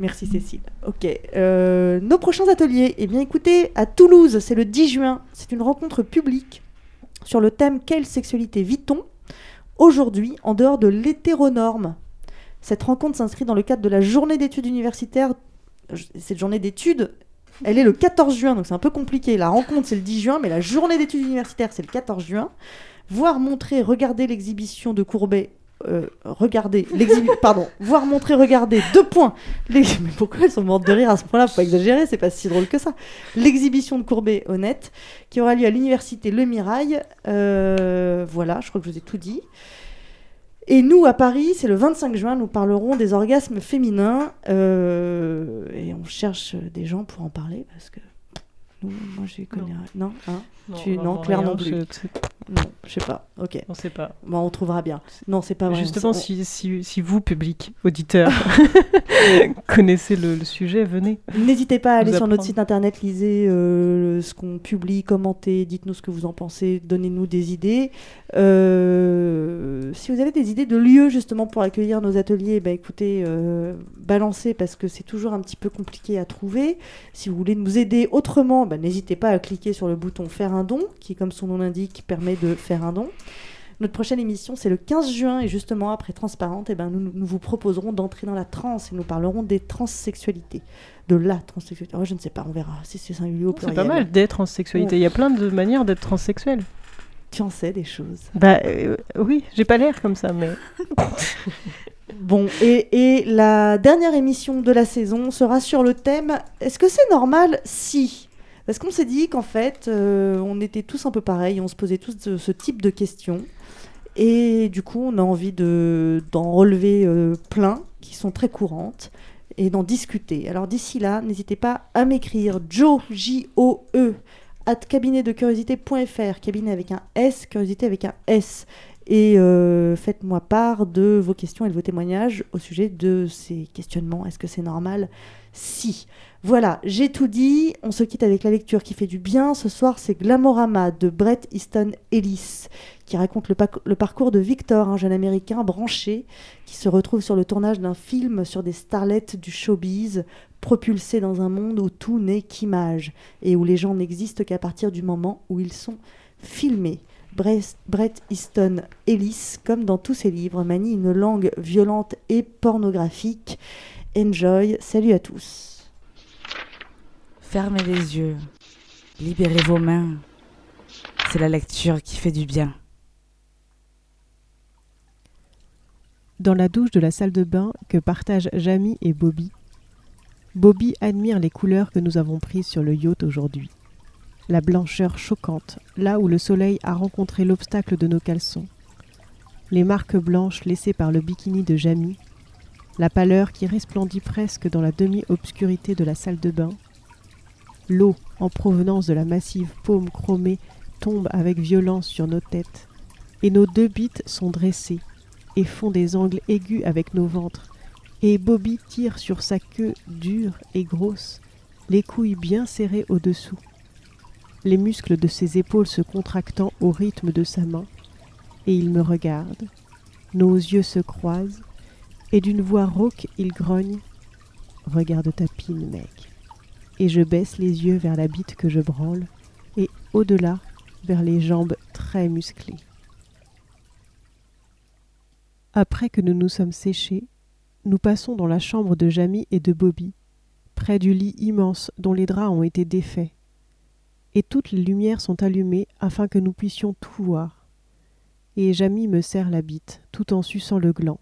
Merci Cécile. Ok. Euh, nos prochains ateliers, eh bien écoutez, à Toulouse, c'est le 10 juin. C'est une rencontre publique sur le thème Quelle sexualité vit-on? aujourd'hui en dehors de l'hétéronorme Cette rencontre s'inscrit dans le cadre de la journée d'études universitaires. Cette journée d'études, elle est le 14 juin, donc c'est un peu compliqué. La rencontre, c'est le 10 juin, mais la journée d'études universitaires, c'est le 14 juin. Voir, montrer, regarder l'exhibition de Courbet euh, regarder l'exhibition, pardon, voir montrer, regarder, deux points. Mais pourquoi elles sont mortes de rire à ce point-là? Faut pas exagérer, c'est pas si drôle que ça. L'exhibition de Courbet honnête, qui aura lieu à l'université Le Mirail. Euh, voilà, je crois que je vous ai tout dit. Et nous, à Paris, c'est le 25 juin, nous parlerons des orgasmes féminins. euh, et on cherche des gens pour en parler, parce que nous, moi, je connais rien. Non, hein? Tu- non, vraiment Claire rien, non plus. je- Non, je sais pas. Ok. On sait pas. Bon, on trouvera bien. Non, c'est pas vrai. Justement, on- si, si, si vous, public, auditeur, connaissez le, le sujet, venez. N'hésitez pas à aller sur notre site internet, lisez euh, ce qu'on publie, commentez, dites-nous ce que vous en pensez, donnez-nous des idées. Euh, si vous avez des idées de lieux justement pour accueillir nos ateliers, bah écoutez, euh, balancez parce que c'est toujours un petit peu compliqué à trouver. Si vous voulez nous aider autrement, bah, n'hésitez pas à cliquer sur le bouton faire un don, qui comme son nom l'indique permet de faire un don. Notre prochaine émission, c'est le 15 juin, et justement, après Transparente, eh ben, nous, nous vous proposerons d'entrer dans la transe et nous parlerons des transsexualités. De la transsexualité. Oh, je ne sais pas, on verra si c'est singulier ou C'est pluriel. pas mal d'être transsexualité. Il y a plein de manières d'être transsexuel. Tu en sais des choses. Bah euh, oui, j'ai pas l'air comme ça, mais. Bon, et, et la dernière émission de la saison sera sur le thème Est-ce que c'est normal si Parce qu'on s'est dit qu'en fait, euh, on était tous un peu pareils, on se posait tous ce, type de questions. Et du coup, on a envie de- d'en relever euh, plein qui sont très courantes et d'en discuter. Alors d'ici là, n'hésitez pas à m'écrire Joe, J-O-E, at cabinetdecuriosité.fr, cabinet avec un S, curiosité avec un S. Et euh, faites-moi part de vos questions et de vos témoignages au sujet de ces questionnements. Est-ce que c'est normal? Si. Voilà, j'ai tout dit. On se quitte avec la lecture qui fait du bien. Ce soir, c'est Glamorama de Brett Easton Ellis qui raconte le, parcours de Victor, un jeune américain branché qui se retrouve sur le tournage d'un film sur des starlettes du showbiz, propulsé dans un monde où tout n'est qu'image et où les gens n'existent qu'à partir du moment où ils sont filmés. Brett Easton Ellis, comme dans tous ses livres, manie une langue violente et pornographique. Enjoy, salut à tous. Fermez les yeux, libérez vos mains. C'est la lecture qui fait du bien. Dans la douche de la salle de bain que partagent Jamie et Bobby, Bobby admire les couleurs que nous avons prises sur le yacht aujourd'hui. La blancheur choquante, là où le soleil a rencontré l'obstacle de nos caleçons. Les marques blanches laissées par le bikini de Jamie. La pâleur qui resplendit presque dans la demi-obscurité de la salle de bain. L'eau, en provenance de la massive paume chromée, tombe avec violence sur nos têtes. Et nos deux bites sont dressées et font des angles aigus avec nos ventres. Et Bobby tire sur sa queue dure et grosse, les couilles bien serrées au-dessous. Les muscles de ses épaules se contractant au rythme de sa main. Et il me regarde. Nos yeux se croisent. Et d'une voix rauque, il grogne. Regarde ta pine, mec. Et je baisse les yeux vers la bite que je branle. Et au-delà, vers les jambes très musclées. Après que nous nous sommes séchés, nous passons dans la chambre de Jamie et de Bobby, près du lit immense dont les draps ont été défaits. Et toutes les lumières sont allumées afin que nous puissions tout voir. Et Jamie me serre la bite, tout en suçant le gland.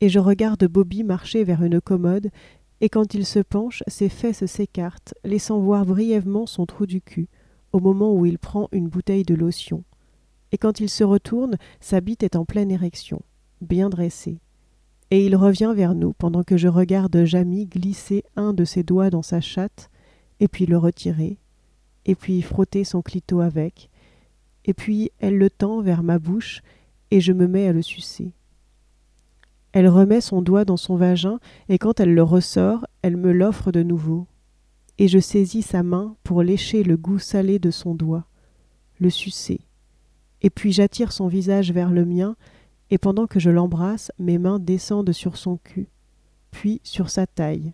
Et je regarde Bobby marcher vers une commode, et quand il se penche, ses fesses s'écartent, laissant voir brièvement son trou du cul, au moment où il prend une bouteille de lotion. Et quand il se retourne, sa bite est en pleine érection bien dressé. Et il revient vers nous pendant que je regarde Jamie glisser un de ses doigts dans sa chatte, et puis le retirer, et puis frotter son clito avec, et puis elle le tend vers ma bouche, et je me mets à le sucer. Elle remet son doigt dans son vagin, et quand elle le ressort, elle me l'offre de nouveau. Et je saisis sa main pour lécher le goût salé de son doigt, le sucer. Et puis j'attire son visage vers le mien, et pendant que je l'embrasse, mes mains descendent sur son cul, puis sur sa taille,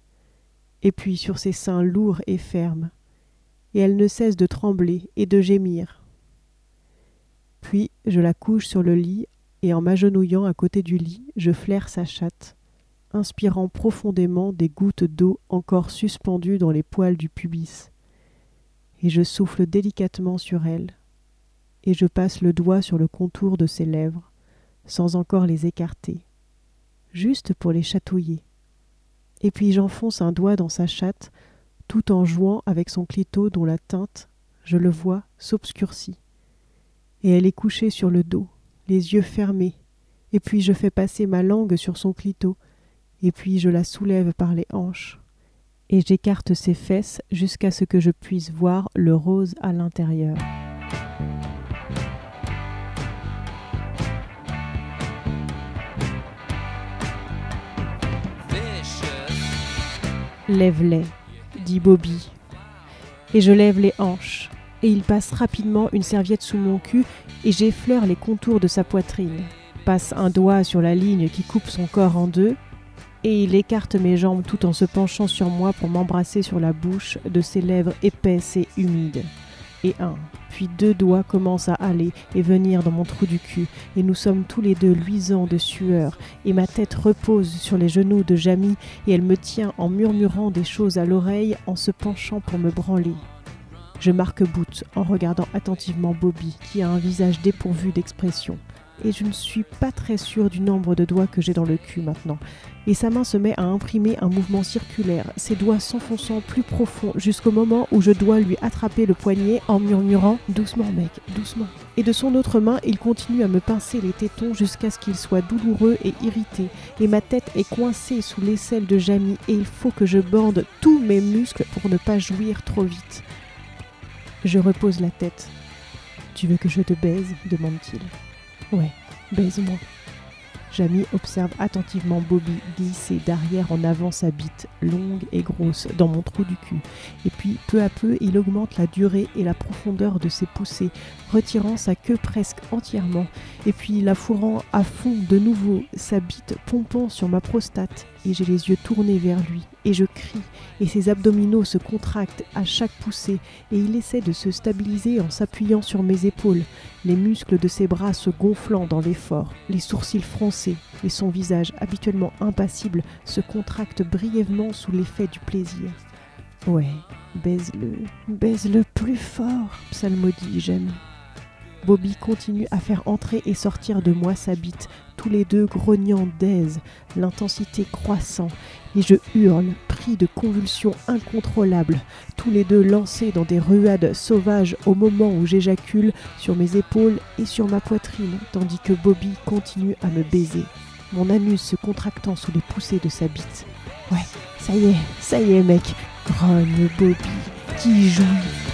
et puis sur ses seins lourds et fermes, et elle ne cesse de trembler et de gémir. Puis je la couche sur le lit, et en m'agenouillant à côté du lit, je flaire sa chatte, inspirant profondément des gouttes d'eau encore suspendues dans les poils du pubis. Et je souffle délicatement sur elle, et je passe le doigt sur le contour de ses lèvres, sans encore les écarter, juste pour les chatouiller. Et puis j'enfonce un doigt dans sa chatte, tout en jouant avec son clito dont la teinte, je le vois, s'obscurcit. Et elle est couchée sur le dos, les yeux fermés, et puis je fais passer ma langue sur son clito, et puis je la soulève par les hanches, et j'écarte ses fesses jusqu'à ce que je puisse voir le rose à l'intérieur. Lève-les, dit Bobby. Et je lève les hanches, et il passe rapidement une serviette sous mon cul, et j'effleure les contours de sa poitrine, passe un doigt sur la ligne qui coupe son corps en deux, et il écarte mes jambes tout en se penchant sur moi pour m'embrasser sur la bouche de ses lèvres épaisses et humides. Et un, puis deux doigts commencent à aller et venir dans mon trou du cul, et nous sommes tous les deux luisants de sueur, et ma tête repose sur les genoux de Jamie, et elle me tient en murmurant des choses à l'oreille en se penchant pour me branler. Je marque bout en regardant attentivement Bobby, qui a un visage dépourvu d'expression. Et je ne suis pas très sûre du nombre de doigts que j'ai dans le cul maintenant. Et sa main se met à imprimer un mouvement circulaire, ses doigts s'enfonçant plus profond jusqu'au moment où je dois lui attraper le poignet en murmurant Doucement, mec, doucement. Et de son autre main, il continue à me pincer les tétons jusqu'à ce qu'il soit douloureux et irrité. Et ma tête est coincée sous l'aisselle de Jamie et il faut que je bande tous mes muscles pour ne pas jouir trop vite. Je repose la tête. Tu veux que je te baise demande-t-il. Ouais, baise-moi. Jamie observe attentivement Bobby glisser d'arrière en avant sa bite, longue et grosse, dans mon trou du cul. Et puis, peu à peu, il augmente la durée et la profondeur de ses poussées, retirant sa queue presque entièrement, et puis la fourrant à fond de nouveau, sa bite pompant sur ma prostate, et j'ai les yeux tournés vers lui, et je crie, et ses abdominaux se contractent à chaque poussée, et il essaie de se stabiliser en s'appuyant sur mes épaules, les muscles de ses bras se gonflant dans l'effort, les sourcils froncés, et son visage, habituellement impassible, se contracte brièvement sous l'effet du plaisir. Ouais, baise-le, baise-le plus fort, psalmodie Jamie. Bobby continue à faire entrer et sortir de moi sa bite, tous les deux grognant d'aise, l'intensité croissant, et je hurle, pris de convulsions incontrôlables, tous les deux lancés dans des ruades sauvages au moment où j'éjacule sur mes épaules et sur ma poitrine, tandis que Bobby continue à me baiser, mon anus se contractant sous les poussées de sa bite. Ouais, ça y est, ça y est mec, grogne Bobby, qui jouit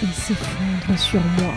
et s'effondre sur moi.